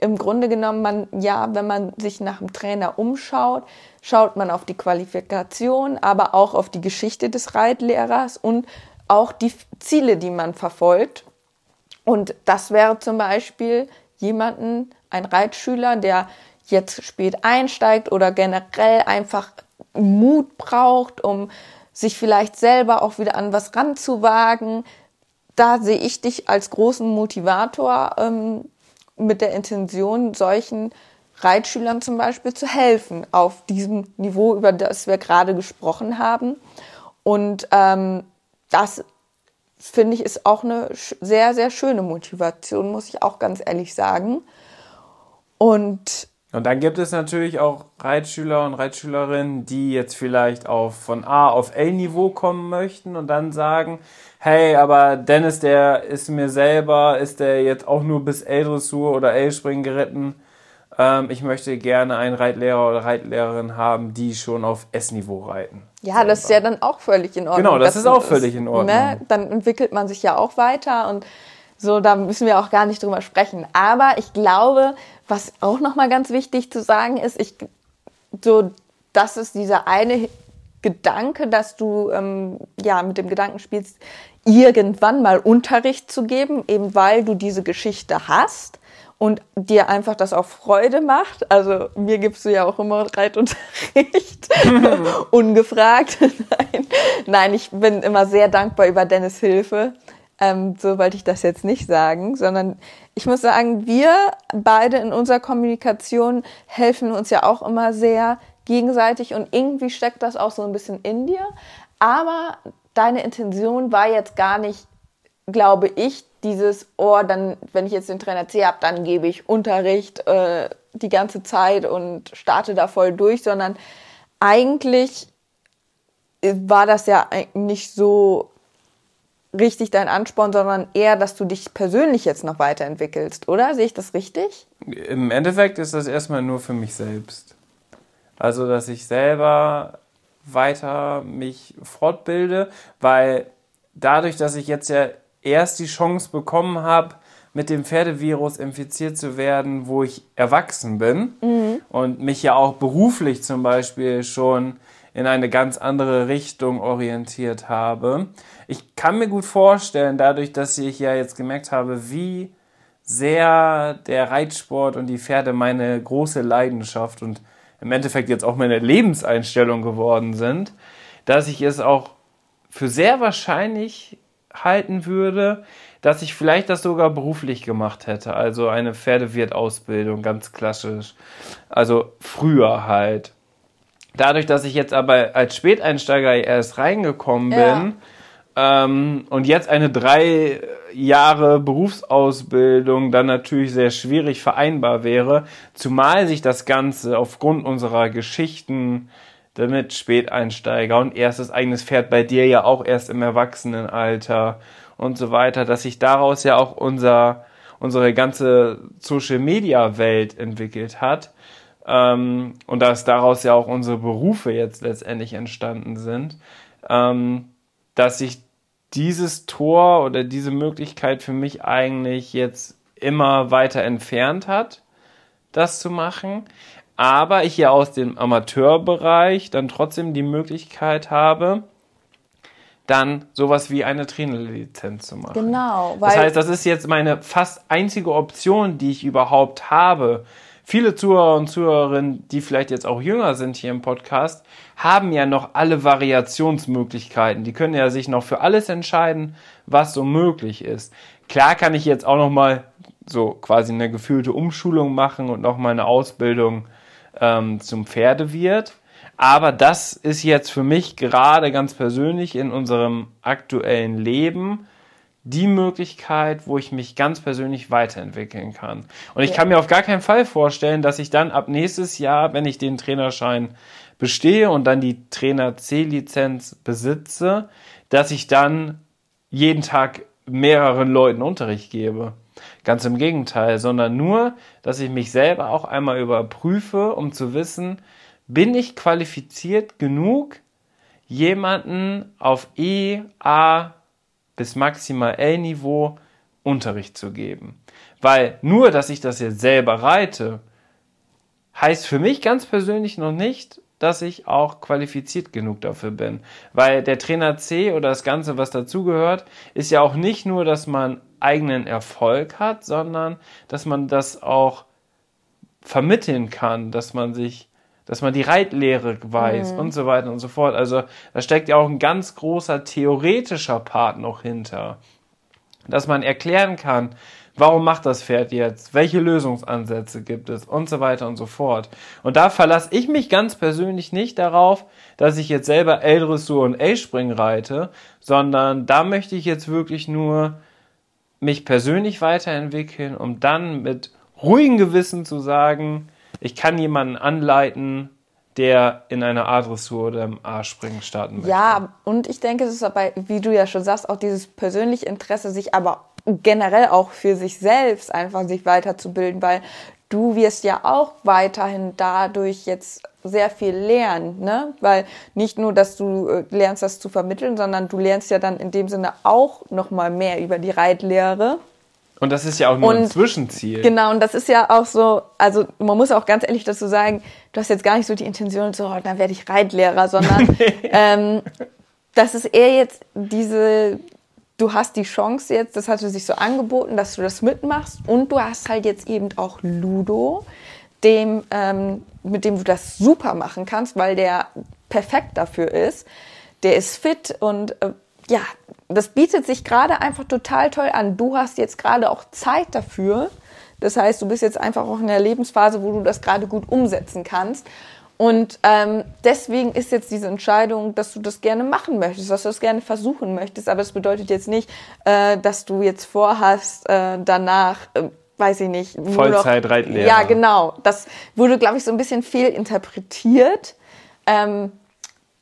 im Grunde genommen man, ja, wenn man sich nach dem Trainer umschaut, schaut man auf die Qualifikation, aber auch auf die Geschichte des Reitlehrers und auch die Ziele, die man verfolgt. Und das wäre zum Beispiel jemanden, ein Reitschüler, der jetzt spät einsteigt oder generell einfach Mut braucht, um sich vielleicht selber auch wieder an was ranzuwagen. Da sehe ich dich als großen Motivator ähm, mit der Intention, solchen Reitschülern zum Beispiel zu helfen auf diesem Niveau, über das wir gerade gesprochen haben. Und ähm, das finde ich ist auch eine sehr, sehr schöne Motivation, muss ich auch ganz ehrlich sagen. Und und dann gibt es natürlich auch Reitschüler und Reitschülerinnen, die jetzt vielleicht auf von A auf L-Niveau kommen möchten und dann sagen, hey, aber Dennis, der ist mir selber, ist der jetzt auch nur bis L-Dressur oder L-Springen geritten. Ähm, ich möchte gerne einen Reitlehrer oder Reitlehrerin haben, die schon auf S-Niveau reiten. Ja, selber. das ist ja dann auch völlig in Ordnung. Genau, das, das ist auch völlig in Ordnung. Ne? Dann entwickelt man sich ja auch weiter und so, da müssen wir auch gar nicht drüber sprechen. Aber ich glaube, was auch nochmal ganz wichtig zu sagen ist, ich, so, das ist dieser eine Gedanke, dass du ähm, ja mit dem Gedanken spielst, irgendwann mal Unterricht zu geben, eben weil du diese Geschichte hast und dir einfach das auch Freude macht. Also mir gibst du ja auch immer Reitunterricht, ungefragt. Nein. Nein, ich bin immer sehr dankbar über Dennis Hilfe. Ähm, so wollte ich das jetzt nicht sagen, sondern ich muss sagen, wir beide in unserer Kommunikation helfen uns ja auch immer sehr gegenseitig und irgendwie steckt das auch so ein bisschen in dir. Aber deine Intention war jetzt gar nicht, glaube ich, dieses, oh, dann, wenn ich jetzt den Trainer C habe, dann gebe ich Unterricht äh, die ganze Zeit und starte da voll durch, sondern eigentlich war das ja nicht so richtig dein Ansporn, sondern eher, dass du dich persönlich jetzt noch weiterentwickelst, oder? Sehe ich das richtig? Im Endeffekt ist das erstmal nur für mich selbst. Also, dass ich selber weiter mich fortbilde, weil dadurch, dass ich jetzt ja erst die Chance bekommen habe, mit dem Pferdevirus infiziert zu werden, wo ich erwachsen bin mhm. und mich ja auch beruflich zum Beispiel schon in eine ganz andere Richtung orientiert habe. Ich kann mir gut vorstellen, dadurch, dass ich ja jetzt gemerkt habe, wie sehr der Reitsport und die Pferde meine große Leidenschaft und im Endeffekt jetzt auch meine Lebenseinstellung geworden sind, dass ich es auch für sehr wahrscheinlich halten würde, dass ich vielleicht das sogar beruflich gemacht hätte. Also eine Pferdewirtausbildung, ganz klassisch. Also früher halt. Dadurch, dass ich jetzt aber als Späteinsteiger erst reingekommen bin ja. ähm, und jetzt eine drei Jahre Berufsausbildung dann natürlich sehr schwierig vereinbar wäre, zumal sich das Ganze aufgrund unserer Geschichten damit Späteinsteiger und erstes eigenes Pferd bei dir ja auch erst im Erwachsenenalter und so weiter, dass sich daraus ja auch unser, unsere ganze Social Media Welt entwickelt hat ähm, und dass daraus ja auch unsere Berufe jetzt letztendlich entstanden sind, ähm, dass sich dieses Tor oder diese Möglichkeit für mich eigentlich jetzt immer weiter entfernt hat, das zu machen. Aber ich ja aus dem Amateurbereich dann trotzdem die Möglichkeit habe, dann sowas wie eine Trainerlizenz zu machen. Genau. das heißt, das ist jetzt meine fast einzige Option, die ich überhaupt habe, viele Zuhörer und Zuhörerinnen, die vielleicht jetzt auch jünger sind hier im Podcast, haben ja noch alle Variationsmöglichkeiten. Die können ja sich noch für alles entscheiden, was so möglich ist. Klar kann ich jetzt auch noch mal so quasi eine gefühlte Umschulung machen und noch mal eine Ausbildung ähm, zum Pferdewirt. Aber das ist jetzt für mich gerade ganz persönlich in unserem aktuellen Leben die Möglichkeit, wo ich mich ganz persönlich weiterentwickeln kann. Und ich kann mir auf gar keinen Fall vorstellen, dass ich dann ab nächstes Jahr, wenn ich den Trainerschein bestehe und dann die Trainer C-Lizenz besitze, dass ich dann jeden Tag mehreren Leuten Unterricht gebe. Ganz im Gegenteil, sondern nur, dass ich mich selber auch einmal überprüfe, um zu wissen, bin ich qualifiziert genug, jemanden auf E, A, bis maximal L-Niveau Unterricht zu geben. Weil nur, dass ich das jetzt selber reite, heißt für mich ganz persönlich noch nicht, dass ich auch qualifiziert genug dafür bin. Weil der Trainer C oder das Ganze, was dazugehört, ist ja auch nicht nur, dass man eigenen Erfolg hat, sondern dass man das auch vermitteln kann, dass man sich, dass man die Reitlehre weiß mhm. und so weiter und so fort. Also da steckt ja auch ein ganz großer theoretischer Part noch hinter, dass man erklären kann, Warum macht das Pferd jetzt? Welche Lösungsansätze gibt es? Und so weiter und so fort. Und da verlasse ich mich ganz persönlich nicht darauf, dass ich jetzt selber L-Dressur und L-Spring reite, sondern da möchte ich jetzt wirklich nur mich persönlich weiterentwickeln, um dann mit ruhigem Gewissen zu sagen, ich kann jemanden anleiten, der in einer A-Dressur oder im A-Springen starten möchte. Ja, und ich denke, es ist dabei, wie du ja schon sagst, auch dieses persönliche Interesse, sich aber generell auch für sich selbst einfach sich weiterzubilden, weil du wirst ja auch weiterhin dadurch jetzt sehr viel lernen, ne? Weil nicht nur, dass du äh, lernst, das zu vermitteln, sondern du lernst ja dann in dem Sinne auch noch mal mehr über die Reitlehre. Und das ist ja auch nur und, ein Zwischenziel. Genau, und das ist ja auch so, also man muss auch ganz ehrlich dazu sagen, du hast jetzt gar nicht so die Intention, so, oh, dann werde ich Reitlehrer, sondern ähm, das ist eher jetzt diese du hast die Chance jetzt, das hatte sich so angeboten, dass du das mitmachst und du hast halt jetzt eben auch Ludo, dem, ähm, mit dem du das super machen kannst, weil der perfekt dafür ist. Der ist fit und äh, ja, das bietet sich gerade einfach total toll an. Du hast jetzt gerade auch Zeit dafür. Das heißt, du bist jetzt einfach auch in der Lebensphase, wo du das gerade gut umsetzen kannst. Und ähm, deswegen ist jetzt diese Entscheidung, dass du das gerne machen möchtest, dass du das gerne versuchen möchtest. Aber das bedeutet jetzt nicht, äh, dass du jetzt vorhast, äh, danach, äh, weiß ich nicht, Vollzeit-Reitlehrer. Ja, genau. Das wurde, glaube ich, so ein bisschen fehlinterpretiert. Ähm,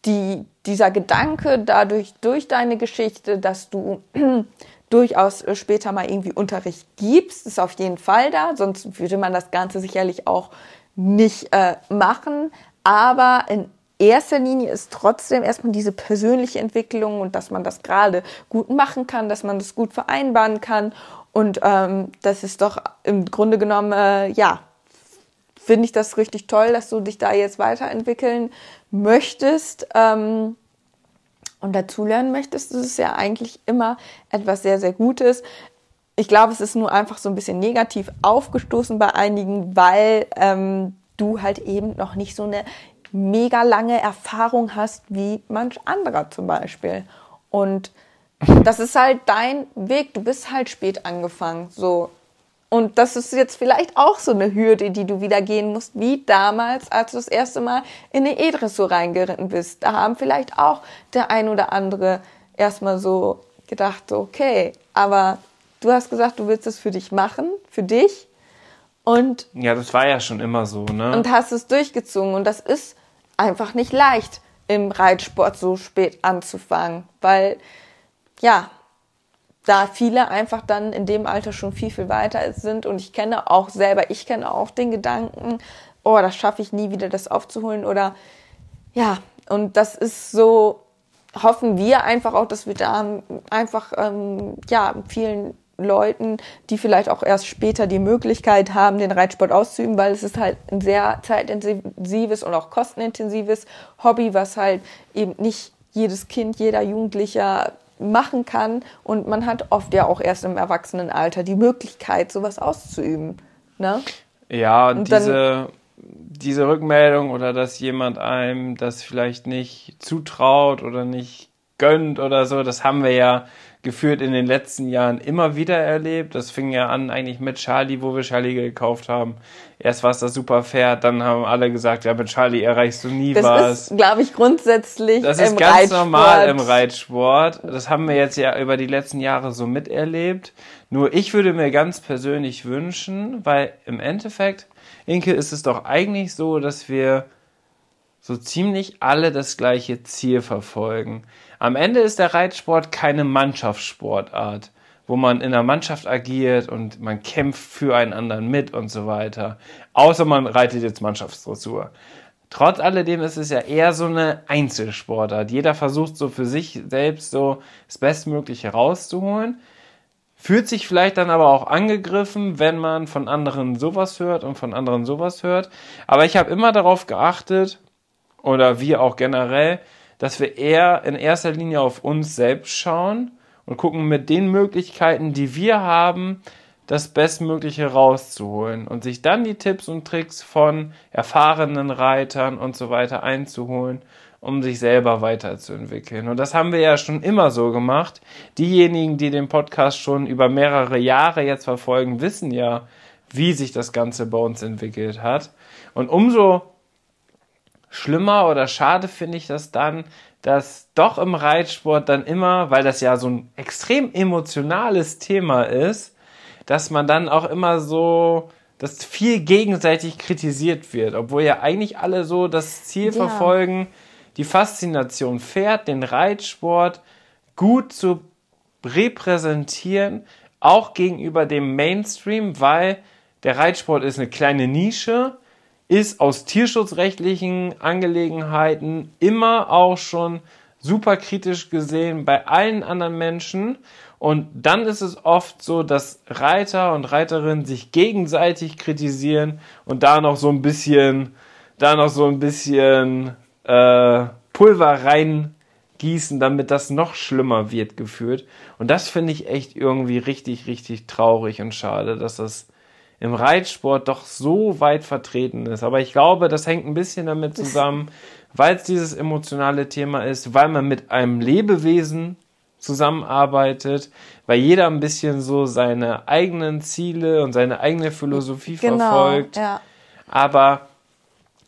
die, dieser Gedanke dadurch, durch deine Geschichte, dass du durchaus später mal irgendwie Unterricht gibst, ist auf jeden Fall da. Sonst würde man das Ganze sicherlich auch nicht äh, machen. Aber in erster Linie ist trotzdem erstmal diese persönliche Entwicklung und dass man das gerade gut machen kann, dass man das gut vereinbaren kann. Und ähm, das ist doch im Grunde genommen, äh, ja, finde ich das richtig toll, dass du dich da jetzt weiterentwickeln möchtest. Ähm, und dazulernen möchtest, das ist ja eigentlich immer etwas sehr, sehr Gutes ich glaube, es ist nur einfach so ein bisschen negativ aufgestoßen bei einigen, weil ähm, du halt eben noch nicht so eine mega lange Erfahrung hast wie manch anderer zum Beispiel. Und das ist halt dein Weg. Du bist halt spät angefangen. So. Und das ist jetzt vielleicht auch so eine Hürde, die du wieder gehen musst, wie damals, als du das erste Mal in eine E-Dressur reingeritten bist. Da haben vielleicht auch der ein oder andere erstmal so gedacht, okay, aber du hast gesagt, du willst es für dich machen, für dich. Und ja, das war ja schon immer so, ne? Und hast es durchgezogen. Und das ist einfach nicht leicht, im Reitsport so spät anzufangen, weil ja, da viele einfach dann in dem Alter schon viel, viel weiter sind. Und ich kenne auch selber, ich kenne auch den Gedanken, oh, das schaffe ich nie wieder, das aufzuholen. Oder ja, und das ist so, hoffen wir einfach auch, dass wir da einfach ähm, ja, vielen Leuten, die vielleicht auch erst später die Möglichkeit haben, den Reitsport auszuüben, weil es ist halt ein sehr zeitintensives und auch kostenintensives Hobby, was halt eben nicht jedes Kind, jeder Jugendlicher machen kann. Und man hat oft ja auch erst im Erwachsenenalter die Möglichkeit, sowas auszuüben. Ne? Ja, und, diese, diese Rückmeldung oder dass jemand einem das vielleicht nicht zutraut oder nicht gönnt oder so, das haben wir ja geführt in den letzten Jahren immer wieder erlebt. Das fing ja an eigentlich mit Charlie, wo wir Charlie gekauft haben. Erst war es das super Pferd, dann haben alle gesagt, ja, mit Charlie erreichst du nie das was. Das ist, glaube ich, grundsätzlich Das ist ganz Reitsport. normal im Reitsport. Das haben wir jetzt ja über die letzten Jahre so miterlebt. Nur ich würde mir ganz persönlich wünschen, weil im Endeffekt, Inke, ist es doch eigentlich so, dass wir so ziemlich alle das gleiche Ziel verfolgen. Am Ende ist der Reitsport keine Mannschaftssportart, wo man in der Mannschaft agiert und man kämpft für einen anderen mit und so weiter. Außer man reitet jetzt Mannschaftsdressur. Trotz alledem ist es ja eher so eine Einzelsportart. Jeder versucht so für sich selbst so das Bestmögliche rauszuholen. Fühlt sich vielleicht dann aber auch angegriffen, wenn man von anderen sowas hört und von anderen sowas hört. Aber ich habe immer darauf geachtet, oder wir auch generell, dass wir eher in erster Linie auf uns selbst schauen und gucken mit den Möglichkeiten, die wir haben, das Bestmögliche rauszuholen und sich dann die Tipps und Tricks von erfahrenen Reitern und so weiter einzuholen, um sich selber weiterzuentwickeln. Und das haben wir ja schon immer so gemacht. Diejenigen, die den Podcast schon über mehrere Jahre jetzt verfolgen, wissen ja, wie sich das Ganze bei uns entwickelt hat. Und umso schlimmer oder schade finde ich das dann, dass doch im Reitsport dann immer, weil das ja so ein extrem emotionales Thema ist, dass man dann auch immer so, dass viel gegenseitig kritisiert wird, obwohl ja eigentlich alle so das Ziel ja. verfolgen, die Faszination Pferd, den Reitsport gut zu repräsentieren, auch gegenüber dem Mainstream, weil der Reitsport ist eine kleine Nische, ist aus tierschutzrechtlichen Angelegenheiten immer auch schon super kritisch gesehen bei allen anderen Menschen und dann ist es oft so, dass Reiter und Reiterinnen sich gegenseitig kritisieren und da noch so ein bisschen, da noch so ein bisschen äh, Pulver reingießen, damit das noch schlimmer wird geführt. Und das finde ich echt irgendwie richtig, richtig traurig und schade, dass das im Reitsport doch so weit vertreten ist. Aber ich glaube, das hängt ein bisschen damit zusammen, weil es dieses emotionale Thema ist, weil man mit einem Lebewesen zusammenarbeitet, weil jeder ein bisschen so seine eigenen Ziele und seine eigene Philosophie genau, verfolgt. Ja. Aber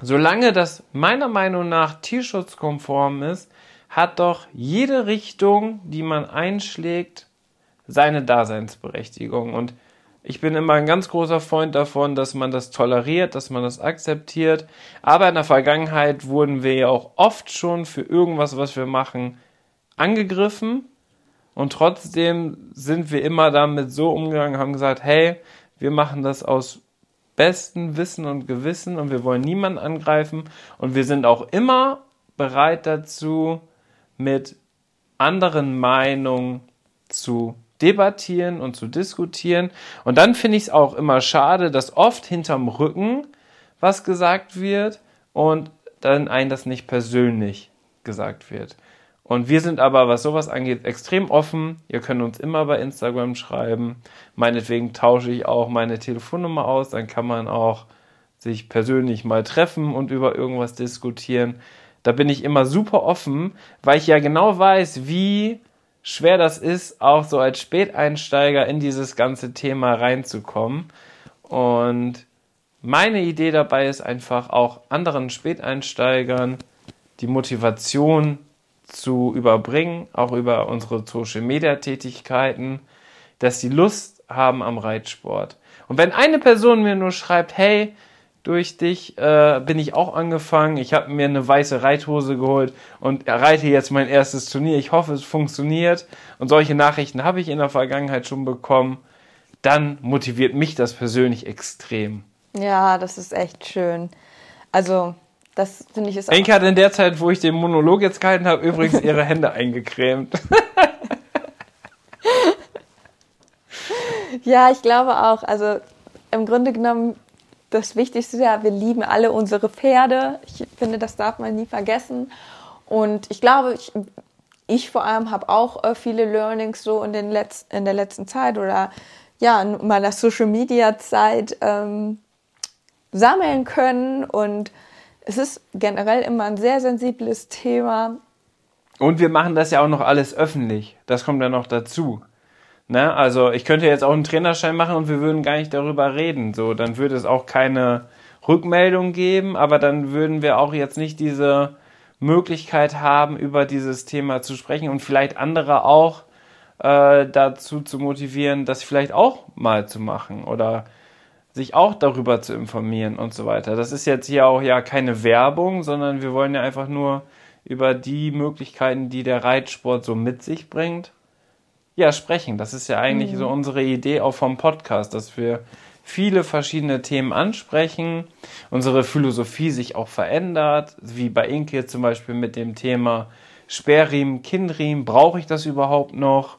solange das meiner Meinung nach tierschutzkonform ist, hat doch jede Richtung, die man einschlägt, seine Daseinsberechtigung. Und ich bin immer ein ganz großer Freund davon, dass man das toleriert, dass man das akzeptiert. Aber in der Vergangenheit wurden wir ja auch oft schon für irgendwas, was wir machen, angegriffen und trotzdem sind wir immer damit so umgegangen, haben gesagt, hey, wir machen das aus bestem Wissen und Gewissen und wir wollen niemanden angreifen und wir sind auch immer bereit dazu, mit anderen Meinungen zu debattieren und zu diskutieren. Und dann finde ich es auch immer schade, dass oft hinterm Rücken was gesagt wird und dann ein das nicht persönlich gesagt wird. Und wir sind aber, was sowas angeht, extrem offen. Ihr könnt uns immer bei Instagram schreiben. Meinetwegen tausche ich auch meine Telefonnummer aus. Dann kann man auch sich persönlich mal treffen und über irgendwas diskutieren. Da bin ich immer super offen, weil ich ja genau weiß, wie schwer das ist, auch so als Späteinsteiger in dieses ganze Thema reinzukommen. Und meine Idee dabei ist einfach auch anderen Späteinsteigern die Motivation zu überbringen, auch über unsere Social-Media-Tätigkeiten, dass sie Lust haben am Reitsport. Und wenn eine Person mir nur schreibt, hey, durch dich äh, bin ich auch angefangen, ich habe mir eine weiße Reithose geholt und reite jetzt mein erstes Turnier, ich hoffe, es funktioniert und solche Nachrichten habe ich in der Vergangenheit schon bekommen, dann motiviert mich das persönlich extrem. Ja, das ist echt schön. Also das finde ich ist auch. Enke hat in der Zeit, wo ich den Monolog jetzt gehalten habe, übrigens ihre Hände eingecremt. ja, ich glaube auch. Also im Grunde genommen, das Wichtigste ja, wir lieben alle unsere Pferde. Ich finde, das darf man nie vergessen. Und ich glaube, ich, ich vor allem habe auch äh, viele Learnings so in, den Letz-, in der letzten Zeit oder ja, in meiner Social Media Zeit ähm, sammeln können und es ist generell immer ein sehr sensibles Thema. Und wir machen das ja auch noch alles öffentlich. Das kommt ja noch dazu. Ne? Also ich könnte jetzt auch einen Trainerschein machen und wir würden gar nicht darüber reden. So, dann würde es auch keine Rückmeldung geben, aber dann würden wir auch jetzt nicht diese Möglichkeit haben, über dieses Thema zu sprechen und vielleicht andere auch äh, dazu zu motivieren, das vielleicht auch mal zu machen oder sich auch darüber zu informieren und so weiter. Das ist jetzt hier auch ja keine Werbung, sondern wir wollen ja einfach nur über die Möglichkeiten, die der Reitsport so mit sich bringt, ja, sprechen. Das ist ja eigentlich mhm. so unsere Idee auch vom Podcast, dass wir viele verschiedene Themen ansprechen, unsere Philosophie sich auch verändert, wie bei Inke zum Beispiel mit dem Thema Sperrriemen, Kindriemen, brauche ich das überhaupt noch?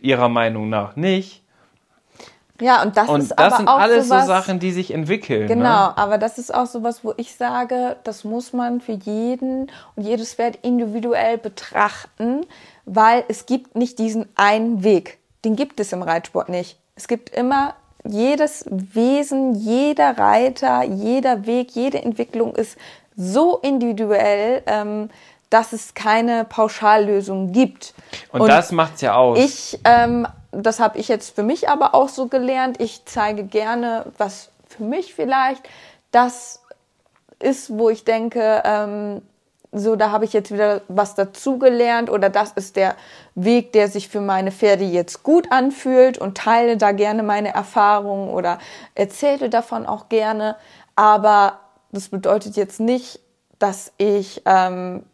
Ihrer Meinung nach nicht. Ja, und das und ist das aber sind auch alles sowas, so Sachen, die sich entwickeln. Genau, ne? aber das ist auch sowas, wo ich sage, das muss man für jeden und jedes Pferd individuell betrachten, weil es gibt nicht diesen einen Weg. Den gibt es im Reitsport nicht. Es gibt immer jedes Wesen, jeder Reiter, jeder Weg, jede Entwicklung ist so individuell, ähm, dass es keine Pauschallösung gibt. Und, Und das macht's ja aus. Ich, ähm, das habe ich jetzt für mich aber auch so gelernt. Ich zeige gerne, was für mich vielleicht das ist, wo ich denke, ähm, so, da habe ich jetzt wieder was dazugelernt oder das ist der Weg, der sich für meine Pferde jetzt gut anfühlt und teile da gerne meine Erfahrungen oder erzähle davon auch gerne. Aber das bedeutet jetzt nicht, dass ich ähm,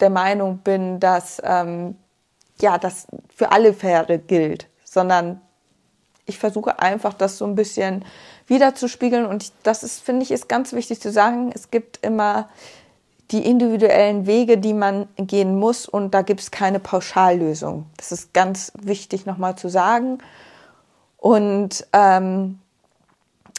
der Meinung bin, dass ähm, ja, das für alle Pferde gilt, sondern ich versuche einfach, das so ein bisschen wiederzuspiegeln und das ist, finde ich, ist ganz wichtig zu sagen. Es gibt immer die individuellen Wege, die man gehen muss und da gibt es keine Pauschallösung. Das ist ganz wichtig nochmal zu sagen. Und ähm,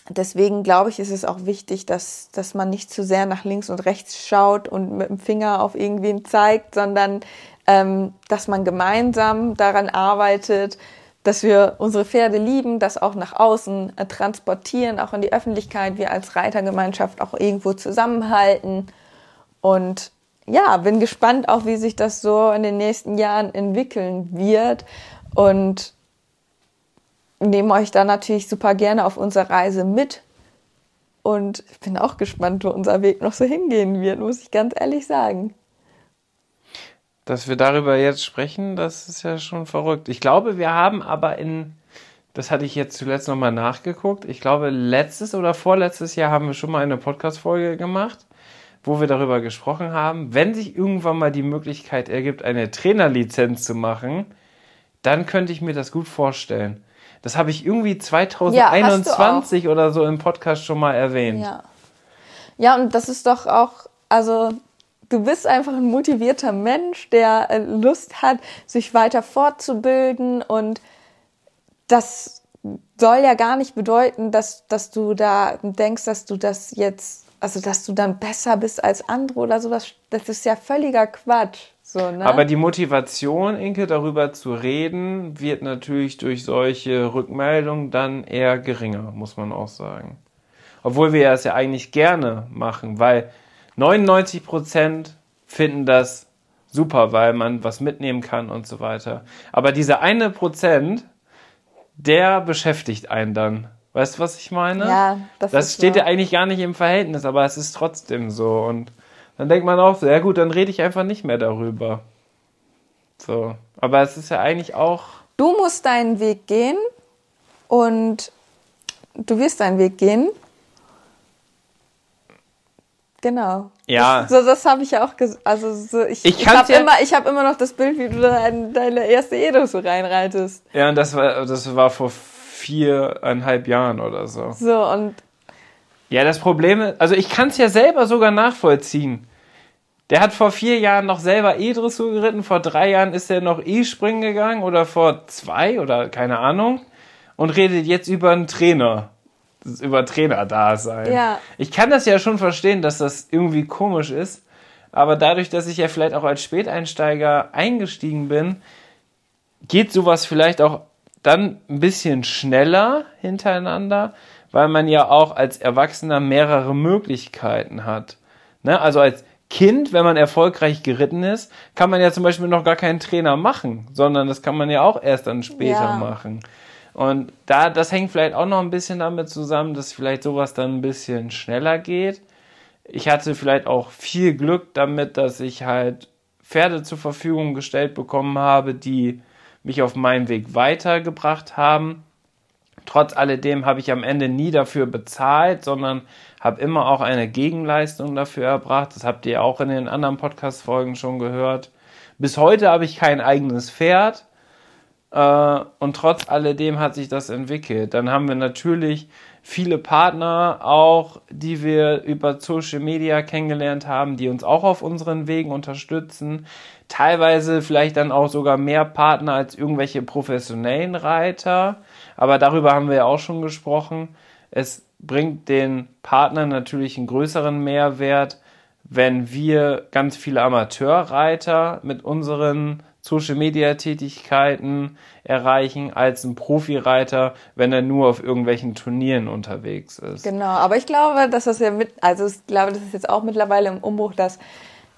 deswegen glaube ich, ist es auch wichtig, dass, dass man nicht zu sehr nach links und rechts schaut und mit dem Finger auf irgendwen zeigt, sondern ähm, dass man gemeinsam daran arbeitet, dass wir unsere Pferde lieben, das auch nach außen äh, transportieren, auch in die Öffentlichkeit, wir als Reitergemeinschaft auch irgendwo zusammenhalten. Und ja, bin gespannt auch, wie sich das so in den nächsten Jahren entwickeln wird. Und nehme euch da natürlich super gerne auf unserer Reise mit. Und ich bin auch gespannt, wo unser Weg noch so hingehen wird, muss ich ganz ehrlich sagen. Dass wir darüber jetzt sprechen, das ist ja schon verrückt. Ich glaube, wir haben aber in, das hatte ich jetzt zuletzt nochmal nachgeguckt, ich glaube, letztes oder vorletztes Jahr haben wir schon mal eine Podcast-Folge gemacht wo wir darüber gesprochen haben, wenn sich irgendwann mal die Möglichkeit ergibt, eine Trainerlizenz zu machen, dann könnte ich mir das gut vorstellen. Das habe ich irgendwie 2021 ja, oder so im Podcast schon mal erwähnt. Ja. ja, und das ist doch auch, also du bist einfach ein motivierter Mensch, der äh, Lust hat, sich weiter fortzubilden und das soll ja gar nicht bedeuten, dass, dass du da denkst, dass du das jetzt also dass du dann besser bist als andere oder sowas, das ist ja völliger Quatsch. So, ne? Aber die Motivation, Inke, darüber zu reden, wird natürlich durch solche Rückmeldungen dann eher geringer, muss man auch sagen. Obwohl wir es ja eigentlich gerne machen, weil 99 Prozent finden das super, weil man was mitnehmen kann und so weiter. Aber dieser eine Prozent, der beschäftigt einen dann. Weißt du, was ich meine? Ja, das, das steht wahr. ja eigentlich gar nicht im Verhältnis, aber es ist trotzdem so. Und dann denkt man auch, ja gut, dann rede ich einfach nicht mehr darüber. So. Aber es ist ja eigentlich auch. Du musst deinen Weg gehen und du wirst deinen Weg gehen. Genau. Ja. Das, so, das habe ich ja auch gesagt. Also so, ich, ich, ich habe ja immer, ich hab immer noch das Bild, wie du deine, deine erste Edo so reinreitest. Ja, und das war, das war vor viereinhalb Jahren oder so. So, und. Ja, das Problem ist, also ich kann es ja selber sogar nachvollziehen. Der hat vor vier Jahren noch selber E-Dressur geritten, vor drei Jahren ist er noch E-Springen gegangen oder vor zwei oder keine Ahnung und redet jetzt über einen Trainer. Über Trainer-Dasein. Ja. Ich kann das ja schon verstehen, dass das irgendwie komisch ist, aber dadurch, dass ich ja vielleicht auch als Späteinsteiger eingestiegen bin, geht sowas vielleicht auch dann ein bisschen schneller hintereinander, weil man ja auch als Erwachsener mehrere Möglichkeiten hat. Ne? Also als Kind, wenn man erfolgreich geritten ist, kann man ja zum Beispiel noch gar keinen Trainer machen, sondern das kann man ja auch erst dann später ja. machen. Und da, das hängt vielleicht auch noch ein bisschen damit zusammen, dass vielleicht sowas dann ein bisschen schneller geht. Ich hatte vielleicht auch viel Glück damit, dass ich halt Pferde zur Verfügung gestellt bekommen habe, die mich auf meinem Weg weitergebracht haben. Trotz alledem habe ich am Ende nie dafür bezahlt, sondern habe immer auch eine Gegenleistung dafür erbracht. Das habt ihr auch in den anderen Podcast-Folgen schon gehört. Bis heute habe ich kein eigenes Pferd. Äh, und trotz alledem hat sich das entwickelt. Dann haben wir natürlich viele Partner auch, die wir über Social Media kennengelernt haben, die uns auch auf unseren Wegen unterstützen. Teilweise vielleicht dann auch sogar mehr Partner als irgendwelche professionellen Reiter. Aber darüber haben wir ja auch schon gesprochen. Es bringt den Partnern natürlich einen größeren Mehrwert, wenn wir ganz viele Amateurreiter mit unseren Social Media Tätigkeiten erreichen als ein Profireiter, wenn er nur auf irgendwelchen Turnieren unterwegs ist. Genau, aber ich glaube, dass das ja mit, also ich glaube, das ist jetzt auch mittlerweile im Umbruch, dass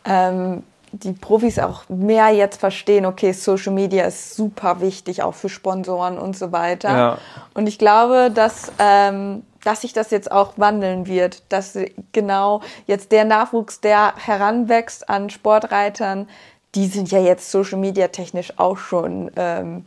ähm, die Profis auch mehr jetzt verstehen, okay, Social Media ist super wichtig, auch für Sponsoren und so weiter. Ja. Und ich glaube, dass, ähm, dass sich das jetzt auch wandeln wird, dass genau jetzt der Nachwuchs, der heranwächst an Sportreitern, die sind ja jetzt Social Media technisch auch schon ähm,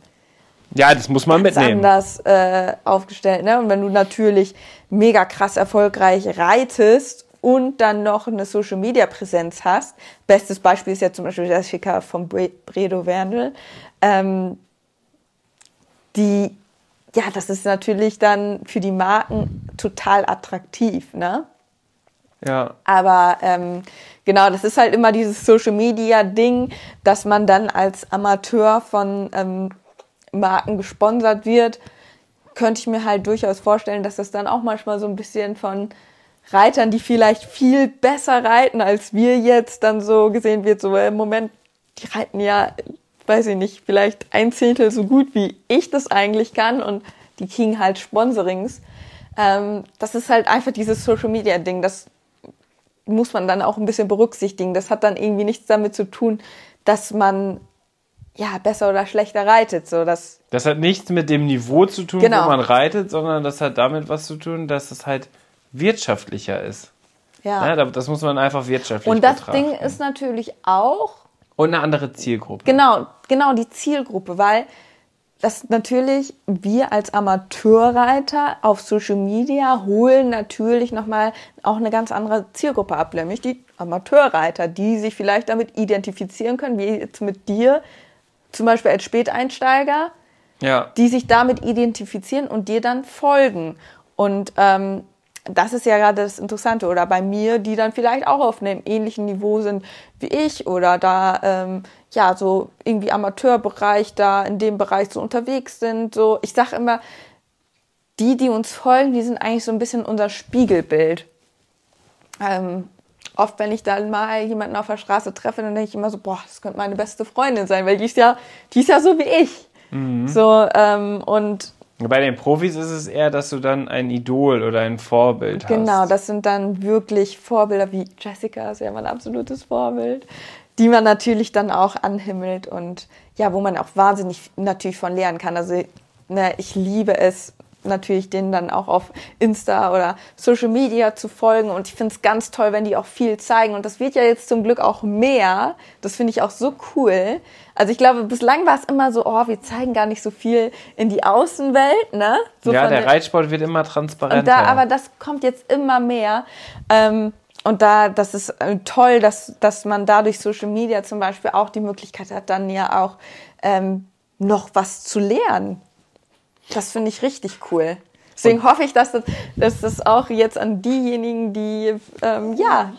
Ja, das muss man mitnehmen. anders äh, aufgestellt. Ne? Und wenn du natürlich mega krass erfolgreich reitest und dann noch eine Social Media Präsenz hast, bestes Beispiel ist ja zum Beispiel Jessica von Bre Bredo Wernl, ähm, die, ja, das ist natürlich dann für die Marken total attraktiv, ne? Ja. Aber ähm, genau, das ist halt immer dieses Social Media Ding, dass man dann als Amateur von ähm, Marken gesponsert wird. Könnte ich mir halt durchaus vorstellen, dass das dann auch manchmal so ein bisschen von Reitern, die vielleicht viel besser reiten als wir jetzt, dann so gesehen wird, so im Moment, die reiten ja, weiß ich nicht, vielleicht ein Zehntel so gut, wie ich das eigentlich kann und die kriegen halt Sponsorings. Ähm, das ist halt einfach dieses Social Media Ding, das muss man dann auch ein bisschen berücksichtigen. Das hat dann irgendwie nichts damit zu tun, dass man ja besser oder schlechter reitet. So, das Das hat nichts mit dem Niveau zu tun, Genau. wo man reitet, sondern das hat damit was zu tun, dass es halt wirtschaftlicher ist. ja. Ja, da- das muss man einfach wirtschaftlich Und das betrachten. Ding ist natürlich auch Und eine andere Zielgruppe. Genau, genau die Zielgruppe, weil das natürlich wir als Amateurreiter auf Social Media holen natürlich nochmal auch eine ganz andere Zielgruppe ab, nämlich die Amateurreiter, die sich vielleicht damit identifizieren können, wie jetzt mit dir, zum Beispiel als Späteinsteiger, Ja. die sich damit identifizieren und dir dann folgen. Und ähm, das ist ja gerade das Interessante. Oder bei mir, die dann vielleicht auch auf einem ähnlichen Niveau sind wie ich oder da ähm, ja so irgendwie Amateurbereich da in dem Bereich so unterwegs sind. So, ich sag immer, die, die uns folgen, die sind eigentlich so ein bisschen unser Spiegelbild. Ähm, oft, wenn ich dann mal jemanden auf der Straße treffe, dann denke ich immer so, boah, das könnte meine beste Freundin sein, weil die ist ja, die ist ja so wie ich. So, ähm, und Bei den Profis ist es eher, dass du dann ein Idol oder ein Vorbild genau, hast. das sind dann wirklich Vorbilder wie Jessica, ist ja mein absolutes Vorbild, die man natürlich dann auch anhimmelt und ja, wo man auch wahnsinnig natürlich von lernen kann. Also, ne, ich liebe es, natürlich denen dann auch auf Insta oder Social Media zu folgen und ich finde es ganz toll, wenn die auch viel zeigen und das wird ja jetzt zum Glück auch mehr. Das finde ich auch so cool. Also ich glaube, bislang war es immer so, oh, wir zeigen gar nicht so viel in die Außenwelt, ne? So ja, der Reitsport wird immer transparenter. da, aber das kommt jetzt immer mehr. Ähm, und da, das ist äh, toll, dass, dass man dadurch Social Media zum Beispiel auch die Möglichkeit hat, dann ja auch ähm, noch was zu lernen. Das finde ich richtig cool. Deswegen hoffe ich, dass das, dass das auch jetzt an diejenigen, die ähm, ja,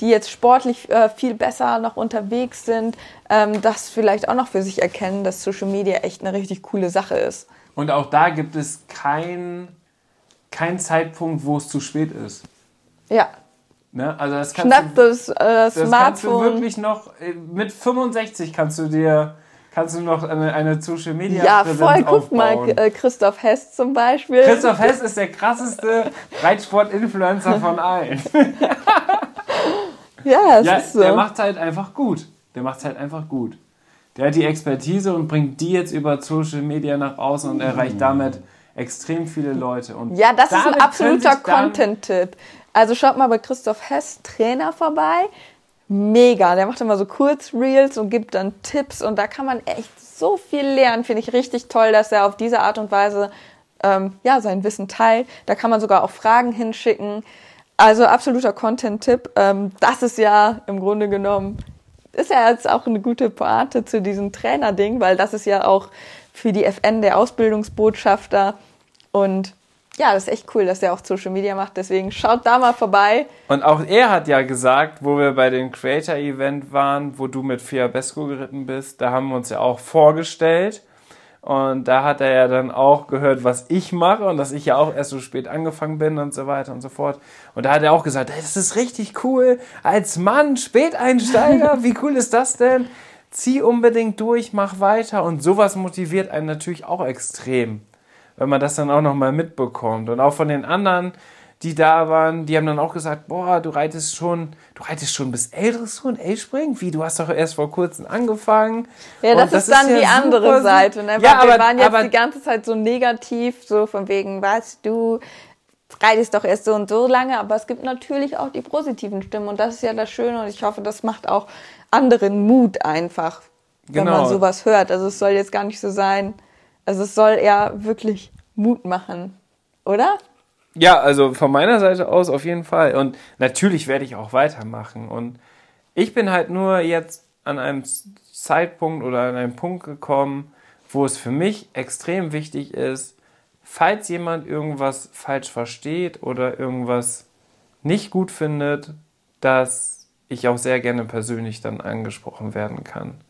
die jetzt sportlich äh, viel besser noch unterwegs sind, ähm, das vielleicht auch noch für sich erkennen, dass Social Media echt eine richtig coole Sache ist. Und auch da gibt es keinen kein Zeitpunkt, wo es zu spät ist. Ja. Ne? Also das kannst Schnapp du, das, äh, das kannst du Smartphone. wirklich noch, äh, mit 65 kannst du dir, kannst du noch eine, eine Social Media Ja, Präsenz voll. Guck mal, aufbauen. äh, Christoph Hess zum Beispiel. Christoph Hess ist der krasseste Reitsport-Influencer von allen. ja, es Ja, ist so. der macht halt einfach gut. Der macht halt einfach gut. Der hat die Expertise und bringt die jetzt über Social Media nach außen und erreicht damit extrem viele Leute. Und ja, das ist ein absoluter Content-Tipp. Also schaut mal bei Christoph Hess, Trainer, vorbei. Mega. Der macht immer so Kurzreels und gibt dann Tipps und da kann man echt so viel lernen. Finde ich richtig toll, dass er auf diese Art und Weise ähm, ja, sein Wissen teilt. Da kann man sogar auch Fragen hinschicken. Also absoluter Content-Tipp. Ähm, das ist ja im Grunde genommen, ist ja jetzt auch eine gute Pointe zu diesem Trainer-Ding, weil das ist ja auch für die FN der Ausbildungsbotschafter. Und ja, das ist echt cool, dass der auch Social Media macht. Deswegen schaut da mal vorbei. Und auch er hat ja gesagt, wo wir bei dem Creator-Event waren, wo du mit Fiabesco geritten bist, da haben wir uns ja auch vorgestellt. Und da hat er ja dann auch gehört, was ich mache und dass ich ja auch erst so spät angefangen bin und so weiter und so fort. Und da hat er auch gesagt, hey, das ist richtig cool. Als Mann, Späteinsteiger, wie cool ist das denn? zieh unbedingt durch, mach weiter. Und sowas motiviert einen natürlich auch extrem, wenn man das dann auch nochmal mitbekommt. Und auch von den anderen, die da waren, die haben dann auch gesagt, boah, du reitest schon, du reitest schon bis L-Dressur und L-Springen? Wie, du hast doch erst vor kurzem angefangen. Ja, das, das ist dann ja die andere super- Seite. Ne? Ja, aber, wir waren jetzt aber die ganze Zeit so negativ, so von wegen, was, du reitest doch erst so und so lange, aber es gibt natürlich auch die positiven Stimmen und das ist ja das Schöne und ich hoffe, das macht auch anderen Mut einfach, wenn Genau. man sowas hört. Also es soll jetzt gar nicht so sein, also es soll eher wirklich Mut machen, oder? Ja, also von meiner Seite aus auf jeden Fall. Und natürlich werde ich auch weitermachen. Und ich bin halt nur jetzt an einem Zeitpunkt oder an einem Punkt gekommen, wo es für mich extrem wichtig ist, falls jemand irgendwas falsch versteht oder irgendwas nicht gut findet, dass ich auch sehr gerne persönlich dann angesprochen werden kann.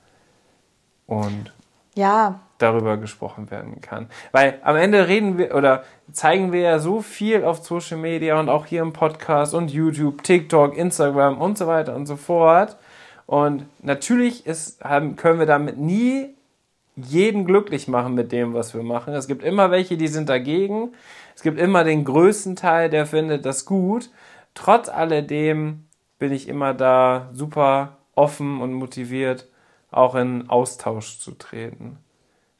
Und Ja, darüber gesprochen werden kann. Weil am Ende reden wir oder zeigen wir ja so viel auf Social Media und auch hier im Podcast und YouTube, TikTok, Instagram und so weiter und so fort. Und natürlich ist, können wir damit nie jeden glücklich machen mit dem, was wir machen. Es gibt immer welche, die sind dagegen. Es gibt immer den größten Teil, der findet das gut. Trotz alledem bin ich immer da super offen und motiviert, auch in Austausch zu treten.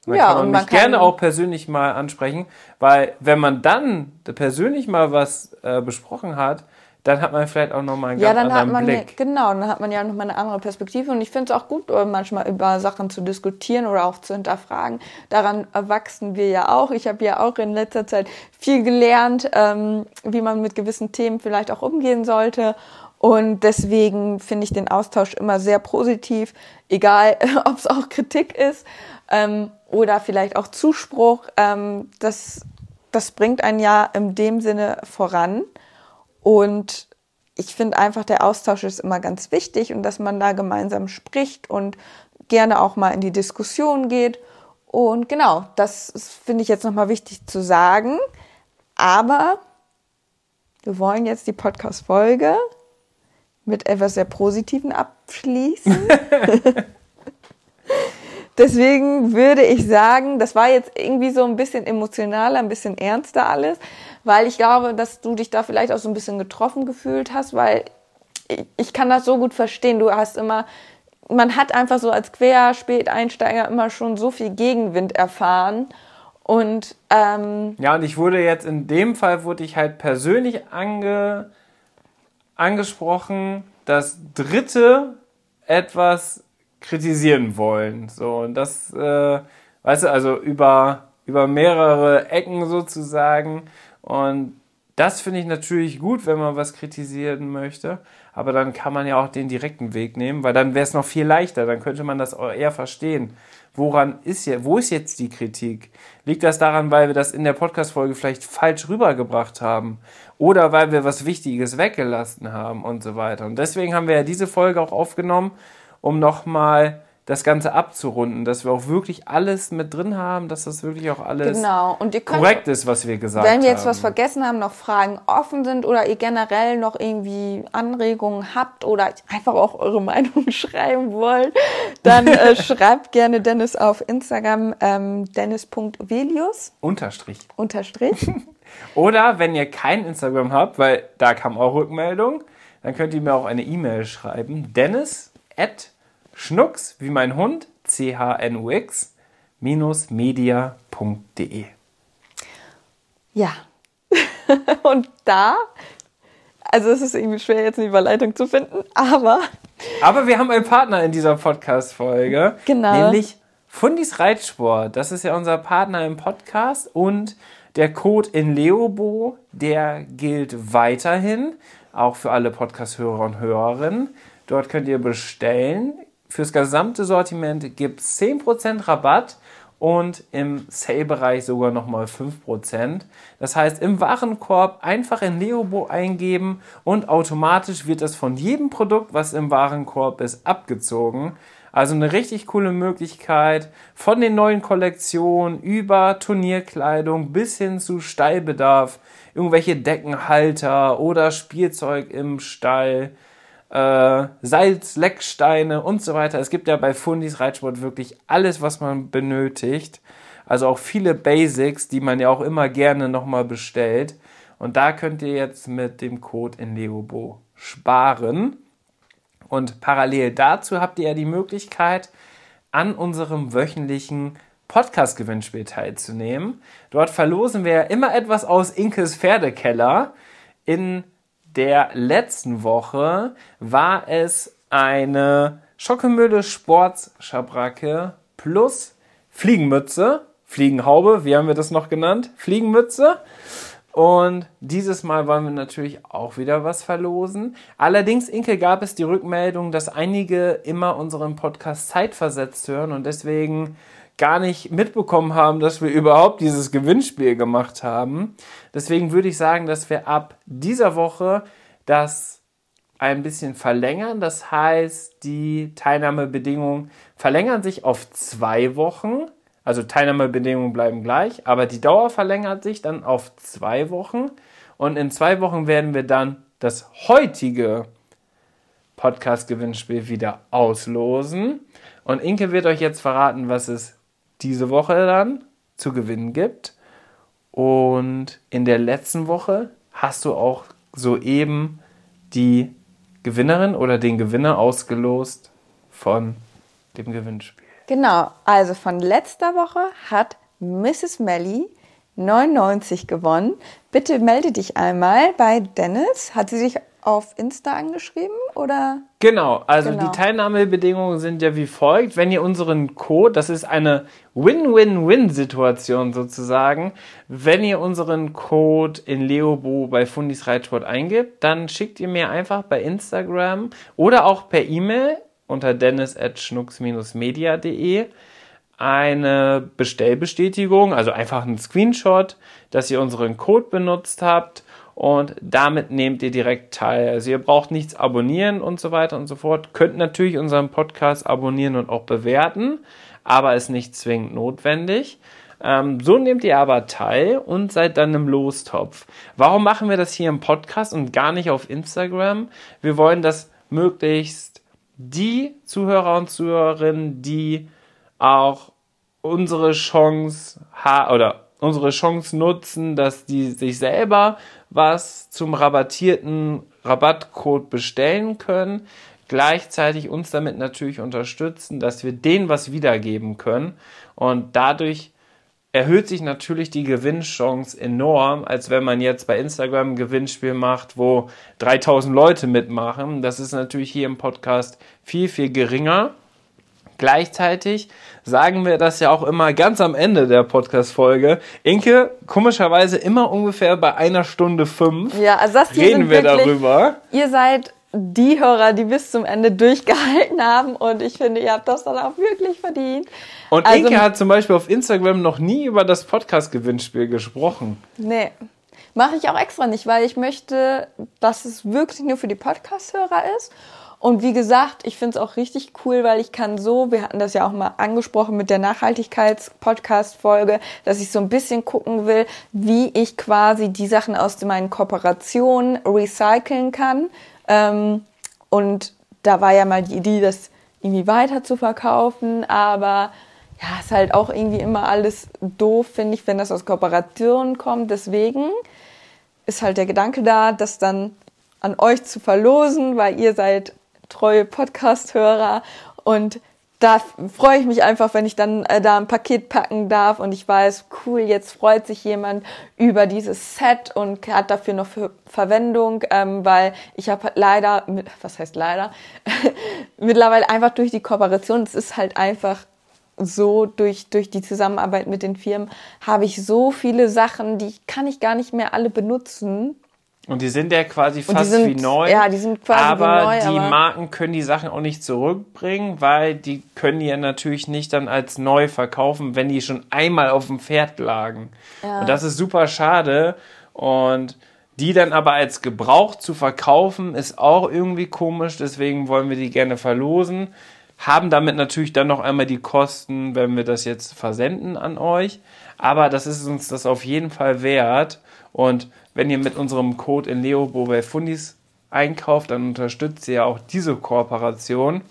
Dann Ja, kann man und mich man kann- gerne auch persönlich mal ansprechen, weil wenn man dann persönlich mal was äh, besprochen hat, dann hat man vielleicht auch nochmal einen Ja, ganz dann hat anderen man ja, Blick. genau, dann hat man ja nochmal eine andere Perspektive und ich finde es auch gut, äh, manchmal über Sachen zu diskutieren oder auch zu hinterfragen. Daran erwachsen wir ja auch. Ich habe ja auch in letzter Zeit viel gelernt, ähm, wie man mit gewissen Themen vielleicht auch umgehen sollte. Und deswegen finde ich den Austausch immer sehr positiv, egal ob es auch Kritik ist ähm, oder vielleicht auch Zuspruch. Ähm, das, das bringt einen ja in dem Sinne voran. Und ich finde einfach, der Austausch ist immer ganz wichtig und dass man da gemeinsam spricht und gerne auch mal in die Diskussion geht. Und genau, das finde ich jetzt nochmal wichtig zu sagen. Aber wir wollen jetzt die Podcast-Folge mit etwas sehr Positiven abschließen. Deswegen würde ich sagen, das war jetzt irgendwie so ein bisschen emotionaler, ein bisschen ernster alles, weil ich glaube, dass du dich da vielleicht auch so ein bisschen getroffen gefühlt hast, weil ich, ich kann das so gut verstehen. Du hast immer, man hat einfach so als Querspäteinsteiger immer schon so viel Gegenwind erfahren und ähm, Ja, und ich wurde jetzt in dem Fall wurde ich halt persönlich ange, angesprochen, dass Dritte etwas kritisieren wollen. So, und das, äh, weißt du, also über, über mehrere Ecken sozusagen. Und das finde ich natürlich gut, wenn man was kritisieren möchte. Aber dann kann man ja auch den direkten Weg nehmen, weil dann wäre es noch viel leichter. Dann könnte man das eher verstehen. Woran ist ja, wo ist jetzt die Kritik? Liegt das daran, weil wir das in der Podcast-Folge vielleicht falsch rübergebracht haben? Oder weil wir was Wichtiges weggelassen haben und so weiter? Und deswegen haben wir ja diese Folge auch aufgenommen, um nochmal das Ganze abzurunden, dass wir auch wirklich alles mit drin haben, dass das wirklich auch alles genau. Könnt korrekt ist, was wir gesagt haben. Wenn wir jetzt was vergessen haben, noch Fragen offen sind oder ihr generell noch irgendwie Anregungen habt oder einfach auch eure Meinung schreiben wollt, dann äh, schreibt gerne Dennis auf Instagram ähm, dennis.velius Unterstrich. unterstrich. Oder wenn ihr kein Instagram habt, weil da kam auch Rückmeldung, dann könnt ihr mir auch eine E-Mail schreiben. Dennis at schnucks, wie mein Hund, C-H-N-U-X, minus media.de. Ja. Und da, also es ist irgendwie schwer jetzt eine Überleitung zu finden, aber Aber wir haben einen Partner in dieser Podcast-Folge. Genau. Nämlich Fundis Reitsport. Das ist ja unser Partner im Podcast. Und der Code in Leobo, der gilt weiterhin. Auch für alle Podcast-Hörer und Hörerinnen. Dort könnt ihr bestellen. Fürs gesamte Sortiment gibt es 10% Rabatt und im Sale-Bereich sogar nochmal 5%. Das heißt, im Warenkorb einfach in Leobo eingeben und automatisch wird das von jedem Produkt, was im Warenkorb ist, abgezogen. Also eine richtig coole Möglichkeit, von den neuen Kollektionen über Turnierkleidung bis hin zu Stallbedarf, irgendwelche Deckenhalter oder Spielzeug im Stall äh, Salz, Lecksteine und so weiter. Es gibt ja bei Fundis Reitsport wirklich alles, was man benötigt. Also auch viele Basics, die man ja auch immer gerne nochmal bestellt. Und da könnt ihr jetzt mit dem Code in Leobo sparen. Und parallel dazu habt ihr ja die Möglichkeit, an unserem wöchentlichen Podcast-Gewinnspiel teilzunehmen. Dort verlosen wir immer etwas aus Inkes Pferdekeller. In der letzten Woche war es eine Schockemühle Sportschabracke plus Fliegenmütze, Fliegenhaube, wie haben wir das noch genannt? Fliegenmütze. Und dieses Mal wollen wir natürlich auch wieder was verlosen. Allerdings, Inke, gab es die Rückmeldung, dass einige immer unseren Podcast zeitversetzt hören und deswegen gar nicht mitbekommen haben, dass wir überhaupt dieses Gewinnspiel gemacht haben. Deswegen würde ich sagen, dass wir ab dieser Woche das ein bisschen verlängern. Das heißt, die Teilnahmebedingungen verlängern sich auf zwei Wochen. Also Teilnahmebedingungen bleiben gleich, aber die Dauer verlängert sich dann auf zwei Wochen. Und in zwei Wochen werden wir dann das heutige Podcast-Gewinnspiel wieder auslosen. Und Inke wird euch jetzt verraten, was es diese Woche dann zu gewinnen gibt. Und in der letzten Woche hast du auch soeben die Gewinnerin oder den Gewinner ausgelost von dem Gewinnspiel. Genau, also von letzter Woche hat Mrs. Melly 99 gewonnen. Bitte melde dich einmal bei Dennis. Hat sie sich auf Insta angeschrieben oder? Genau, also genau. die Teilnahmebedingungen sind ja wie folgt. Wenn ihr unseren Code, das ist eine Win-Win-Win-Situation sozusagen, wenn ihr unseren Code in Leobo bei Fundis Reitsport eingibt, dann schickt ihr mir einfach bei Instagram oder auch per E-Mail unter dennis.schnucks-media.de eine Bestellbestätigung, also einfach einen Screenshot, dass ihr unseren Code benutzt habt und damit nehmt ihr direkt teil. Also ihr braucht nichts abonnieren und so weiter und so fort. Könnt natürlich unseren Podcast abonnieren und auch bewerten, aber ist nicht zwingend notwendig. Ähm, so nehmt ihr aber teil und seid dann im Lostopf. Warum machen wir das hier im Podcast und gar nicht auf Instagram? Wir wollen, dass möglichst die Zuhörer und Zuhörerinnen, die auch unsere Chance oder unsere Chance nutzen, dass die sich selber was zum rabattierten Rabattcode bestellen können, gleichzeitig uns damit natürlich unterstützen, dass wir denen was wiedergeben können und dadurch erhöht sich natürlich die Gewinnchance enorm, als wenn man jetzt bei Instagram ein Gewinnspiel macht, wo 3000 Leute mitmachen. Das ist natürlich hier im Podcast viel, viel geringer. Gleichzeitig sagen wir das ja auch immer ganz am Ende der Podcast-Folge. Inke, komischerweise immer ungefähr bei einer Stunde fünf ja, also das reden wir wirklich, darüber. Ihr seid die Hörer, die bis zum Ende durchgehalten haben. Und ich finde, ihr habt das dann auch wirklich verdient. Und also, Inke hat zum Beispiel auf Instagram noch nie über das Podcast-Gewinnspiel gesprochen. Nee. Mache ich auch extra nicht, weil ich möchte, dass es wirklich nur für die Podcast-Hörer ist. Und wie gesagt, ich finde es auch richtig cool, weil ich kann so, wir hatten das ja auch mal angesprochen mit der Nachhaltigkeits-Podcast-Folge, dass ich so ein bisschen gucken will, wie ich quasi die Sachen aus meinen Kooperationen recyceln kann ähm, und da war ja mal die Idee, das irgendwie weiter zu verkaufen, aber ja, ist halt auch irgendwie immer alles doof, finde ich, wenn das aus Kooperationen kommt. Deswegen ist halt der Gedanke da, das dann an euch zu verlosen, weil ihr seid treue Podcast-Hörer. Und da freue ich mich einfach, wenn ich dann äh, da ein Paket packen darf. Und ich weiß, cool, jetzt freut sich jemand über dieses Set und hat dafür noch Verwendung, ähm, weil ich habe halt leider, was heißt leider, mittlerweile einfach durch die Kooperation, es ist halt einfach so durch, durch die Zusammenarbeit mit den Firmen, habe ich so viele Sachen, die kann ich gar nicht mehr alle benutzen und die sind ja quasi fast sind, wie neu. Ja, die sind quasi aber wie neu. Die aber die Marken können die Sachen auch nicht zurückbringen, weil die können die ja natürlich nicht dann als neu verkaufen, wenn die schon einmal auf dem Pferd lagen. Ja. Und das ist super schade. Und die dann aber als Gebrauch zu verkaufen, ist auch irgendwie komisch. Deswegen wollen wir die gerne verlosen. Haben damit natürlich dann noch einmal die Kosten, wenn wir das jetzt versenden an euch. Aber das ist uns das auf jeden Fall wert. Und wenn ihr mit unserem Code in Leobo bei Fundis einkauft, dann unterstützt ihr ja auch diese Kooperation.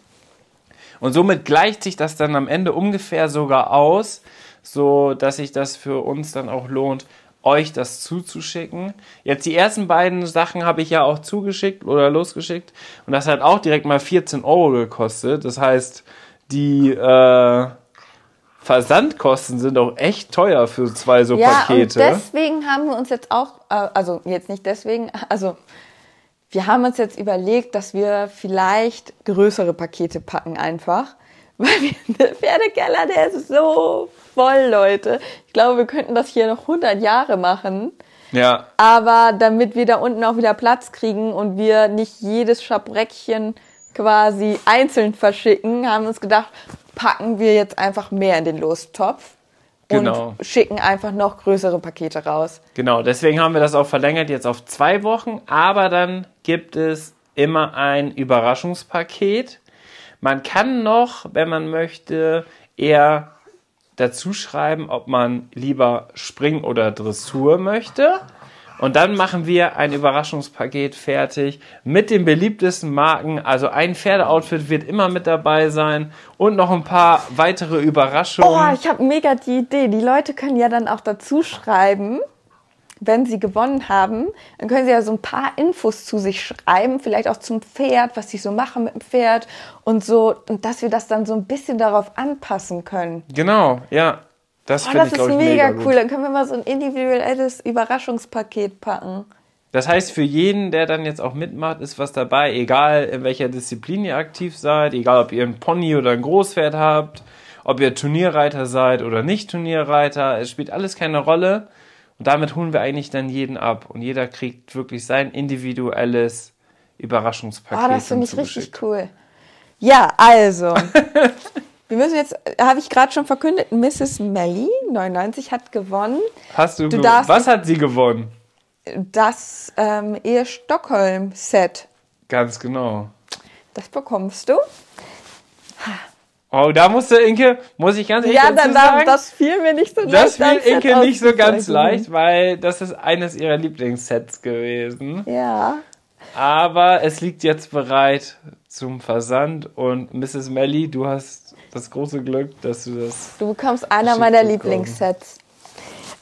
Und somit gleicht sich das dann am Ende ungefähr sogar aus, so dass sich das für uns dann auch lohnt, euch das zuzuschicken. Jetzt die ersten beiden Sachen habe ich ja auch zugeschickt oder losgeschickt und das hat auch direkt mal 14 Euro gekostet. Das heißt, die äh, Versandkosten sind auch echt teuer für zwei so ja, Pakete. Und deswegen haben wir uns jetzt auch, äh, also jetzt nicht deswegen, also wir haben uns jetzt überlegt, dass wir vielleicht größere Pakete packen einfach. Weil wir, der Pferdekeller, der ist so voll, Leute. Ich glaube, wir könnten das hier noch 100 Jahre machen. Ja. Aber damit wir da unten auch wieder Platz kriegen und wir nicht jedes Schabreckchen quasi einzeln verschicken, haben wir uns gedacht, packen wir jetzt einfach mehr in den Lostopf Genau. und schicken einfach noch größere Pakete raus. Genau, deswegen haben wir das auch verlängert jetzt auf zwei Wochen, aber dann gibt es immer ein Überraschungspaket. Man kann noch, wenn man möchte, eher dazu schreiben, ob man lieber Spring oder Dressur möchte. Und dann machen wir ein Überraschungspaket fertig mit den beliebtesten Marken. Also ein Pferdeoutfit wird immer mit dabei sein und noch ein paar weitere Überraschungen. Oh, ich habe mega die Idee. Die Leute können ja dann auch dazu schreiben, wenn sie gewonnen haben, dann können sie ja so ein paar Infos zu sich schreiben, vielleicht auch zum Pferd, was sie so machen mit dem Pferd und so, und dass wir das dann so ein bisschen darauf anpassen können. Genau, ja. Das, Oh, das ich, ist ich, mega, mega cool. Dann können wir mal so ein individuelles Überraschungspaket packen. Das heißt, für jeden, der dann jetzt auch mitmacht, ist was dabei, egal in welcher Disziplin ihr aktiv seid, egal ob ihr ein Pony oder ein Großpferd habt, ob ihr Turnierreiter seid oder nicht Turnierreiter, es spielt alles keine Rolle. Und damit holen wir eigentlich dann jeden ab. Und jeder kriegt wirklich sein individuelles Überraschungspaket. Oh, das finde ich richtig cool. Ja, also. wir müssen jetzt, habe ich gerade schon verkündet, Mrs. Melly, 99, hat gewonnen. Hast du, Du ge- darfst- was hat sie gewonnen? Das ähm, Ehe Stockholm-Set. Ganz genau. Das bekommst du. Oh, da musste Inke, muss ich ganz ehrlich Ja, dazu sagen, das fiel mir nicht so leicht. das fiel Set Inke nicht so ganz leicht, weil das ist eines ihrer Lieblingssets gewesen. Ja. Aber es liegt jetzt bereit zum Versand und Mrs. Melly, du hast das große Glück, dass du das. Du bekommst einer meiner. Lieblingssets.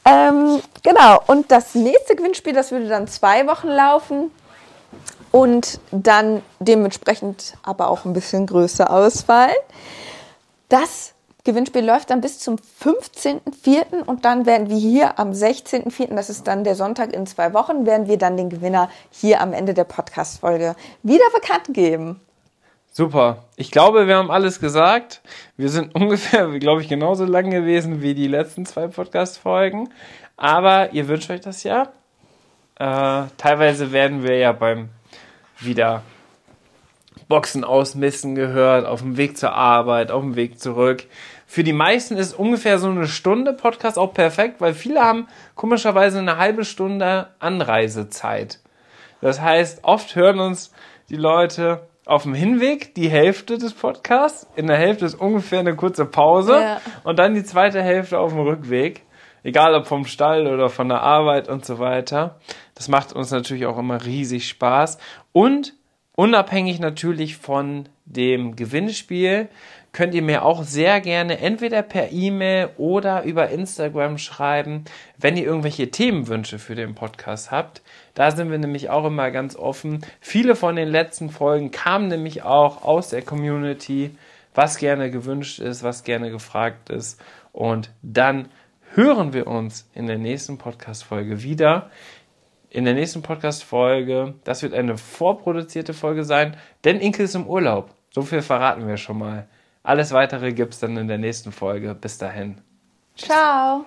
Ähm, genau, und das nächste Gewinnspiel, das würde dann zwei Wochen laufen und dann dementsprechend aber auch ein bisschen größer ausfallen. Das Gewinnspiel läuft dann bis zum 15.04. und dann werden wir hier am 16.04., das ist dann der Sonntag in zwei Wochen, werden wir dann den Gewinner hier am Ende der Podcast-Folge wieder bekannt geben. Super. Ich glaube, wir haben alles gesagt. Wir sind ungefähr, glaube ich, genauso lang gewesen wie die letzten zwei Podcast-Folgen. Aber ihr wünscht euch das ja. Äh, teilweise werden wir ja beim wieder Boxen ausmisten gehört, auf dem Weg zur Arbeit, auf dem Weg zurück. Für die meisten ist ungefähr so eine Stunde Podcast auch perfekt, weil viele haben komischerweise eine halbe Stunde Anreisezeit. Das heißt, oft hören uns die Leute auf dem Hinweg die Hälfte des Podcasts, in der Hälfte ist ungefähr eine kurze Pause Ja. und dann die zweite Hälfte auf dem Rückweg. Egal ob vom Stall oder von der Arbeit und so weiter. Das macht uns natürlich auch immer riesig Spaß. Und unabhängig natürlich von dem Gewinnspiel könnt ihr mir auch sehr gerne entweder per E-Mail oder über Instagram schreiben, wenn ihr irgendwelche Themenwünsche für den Podcast habt. Da sind wir nämlich auch immer ganz offen. Viele von den letzten Folgen kamen nämlich auch aus der Community, was gerne gewünscht ist, was gerne gefragt ist. Und dann hören wir uns in der nächsten Podcast-Folge wieder. In der nächsten Podcast-Folge, das wird eine vorproduzierte Folge sein, denn Inke ist im Urlaub. So viel verraten wir schon mal. Alles weitere gibt es dann in der nächsten Folge. Bis dahin. Ciao.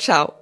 ciao.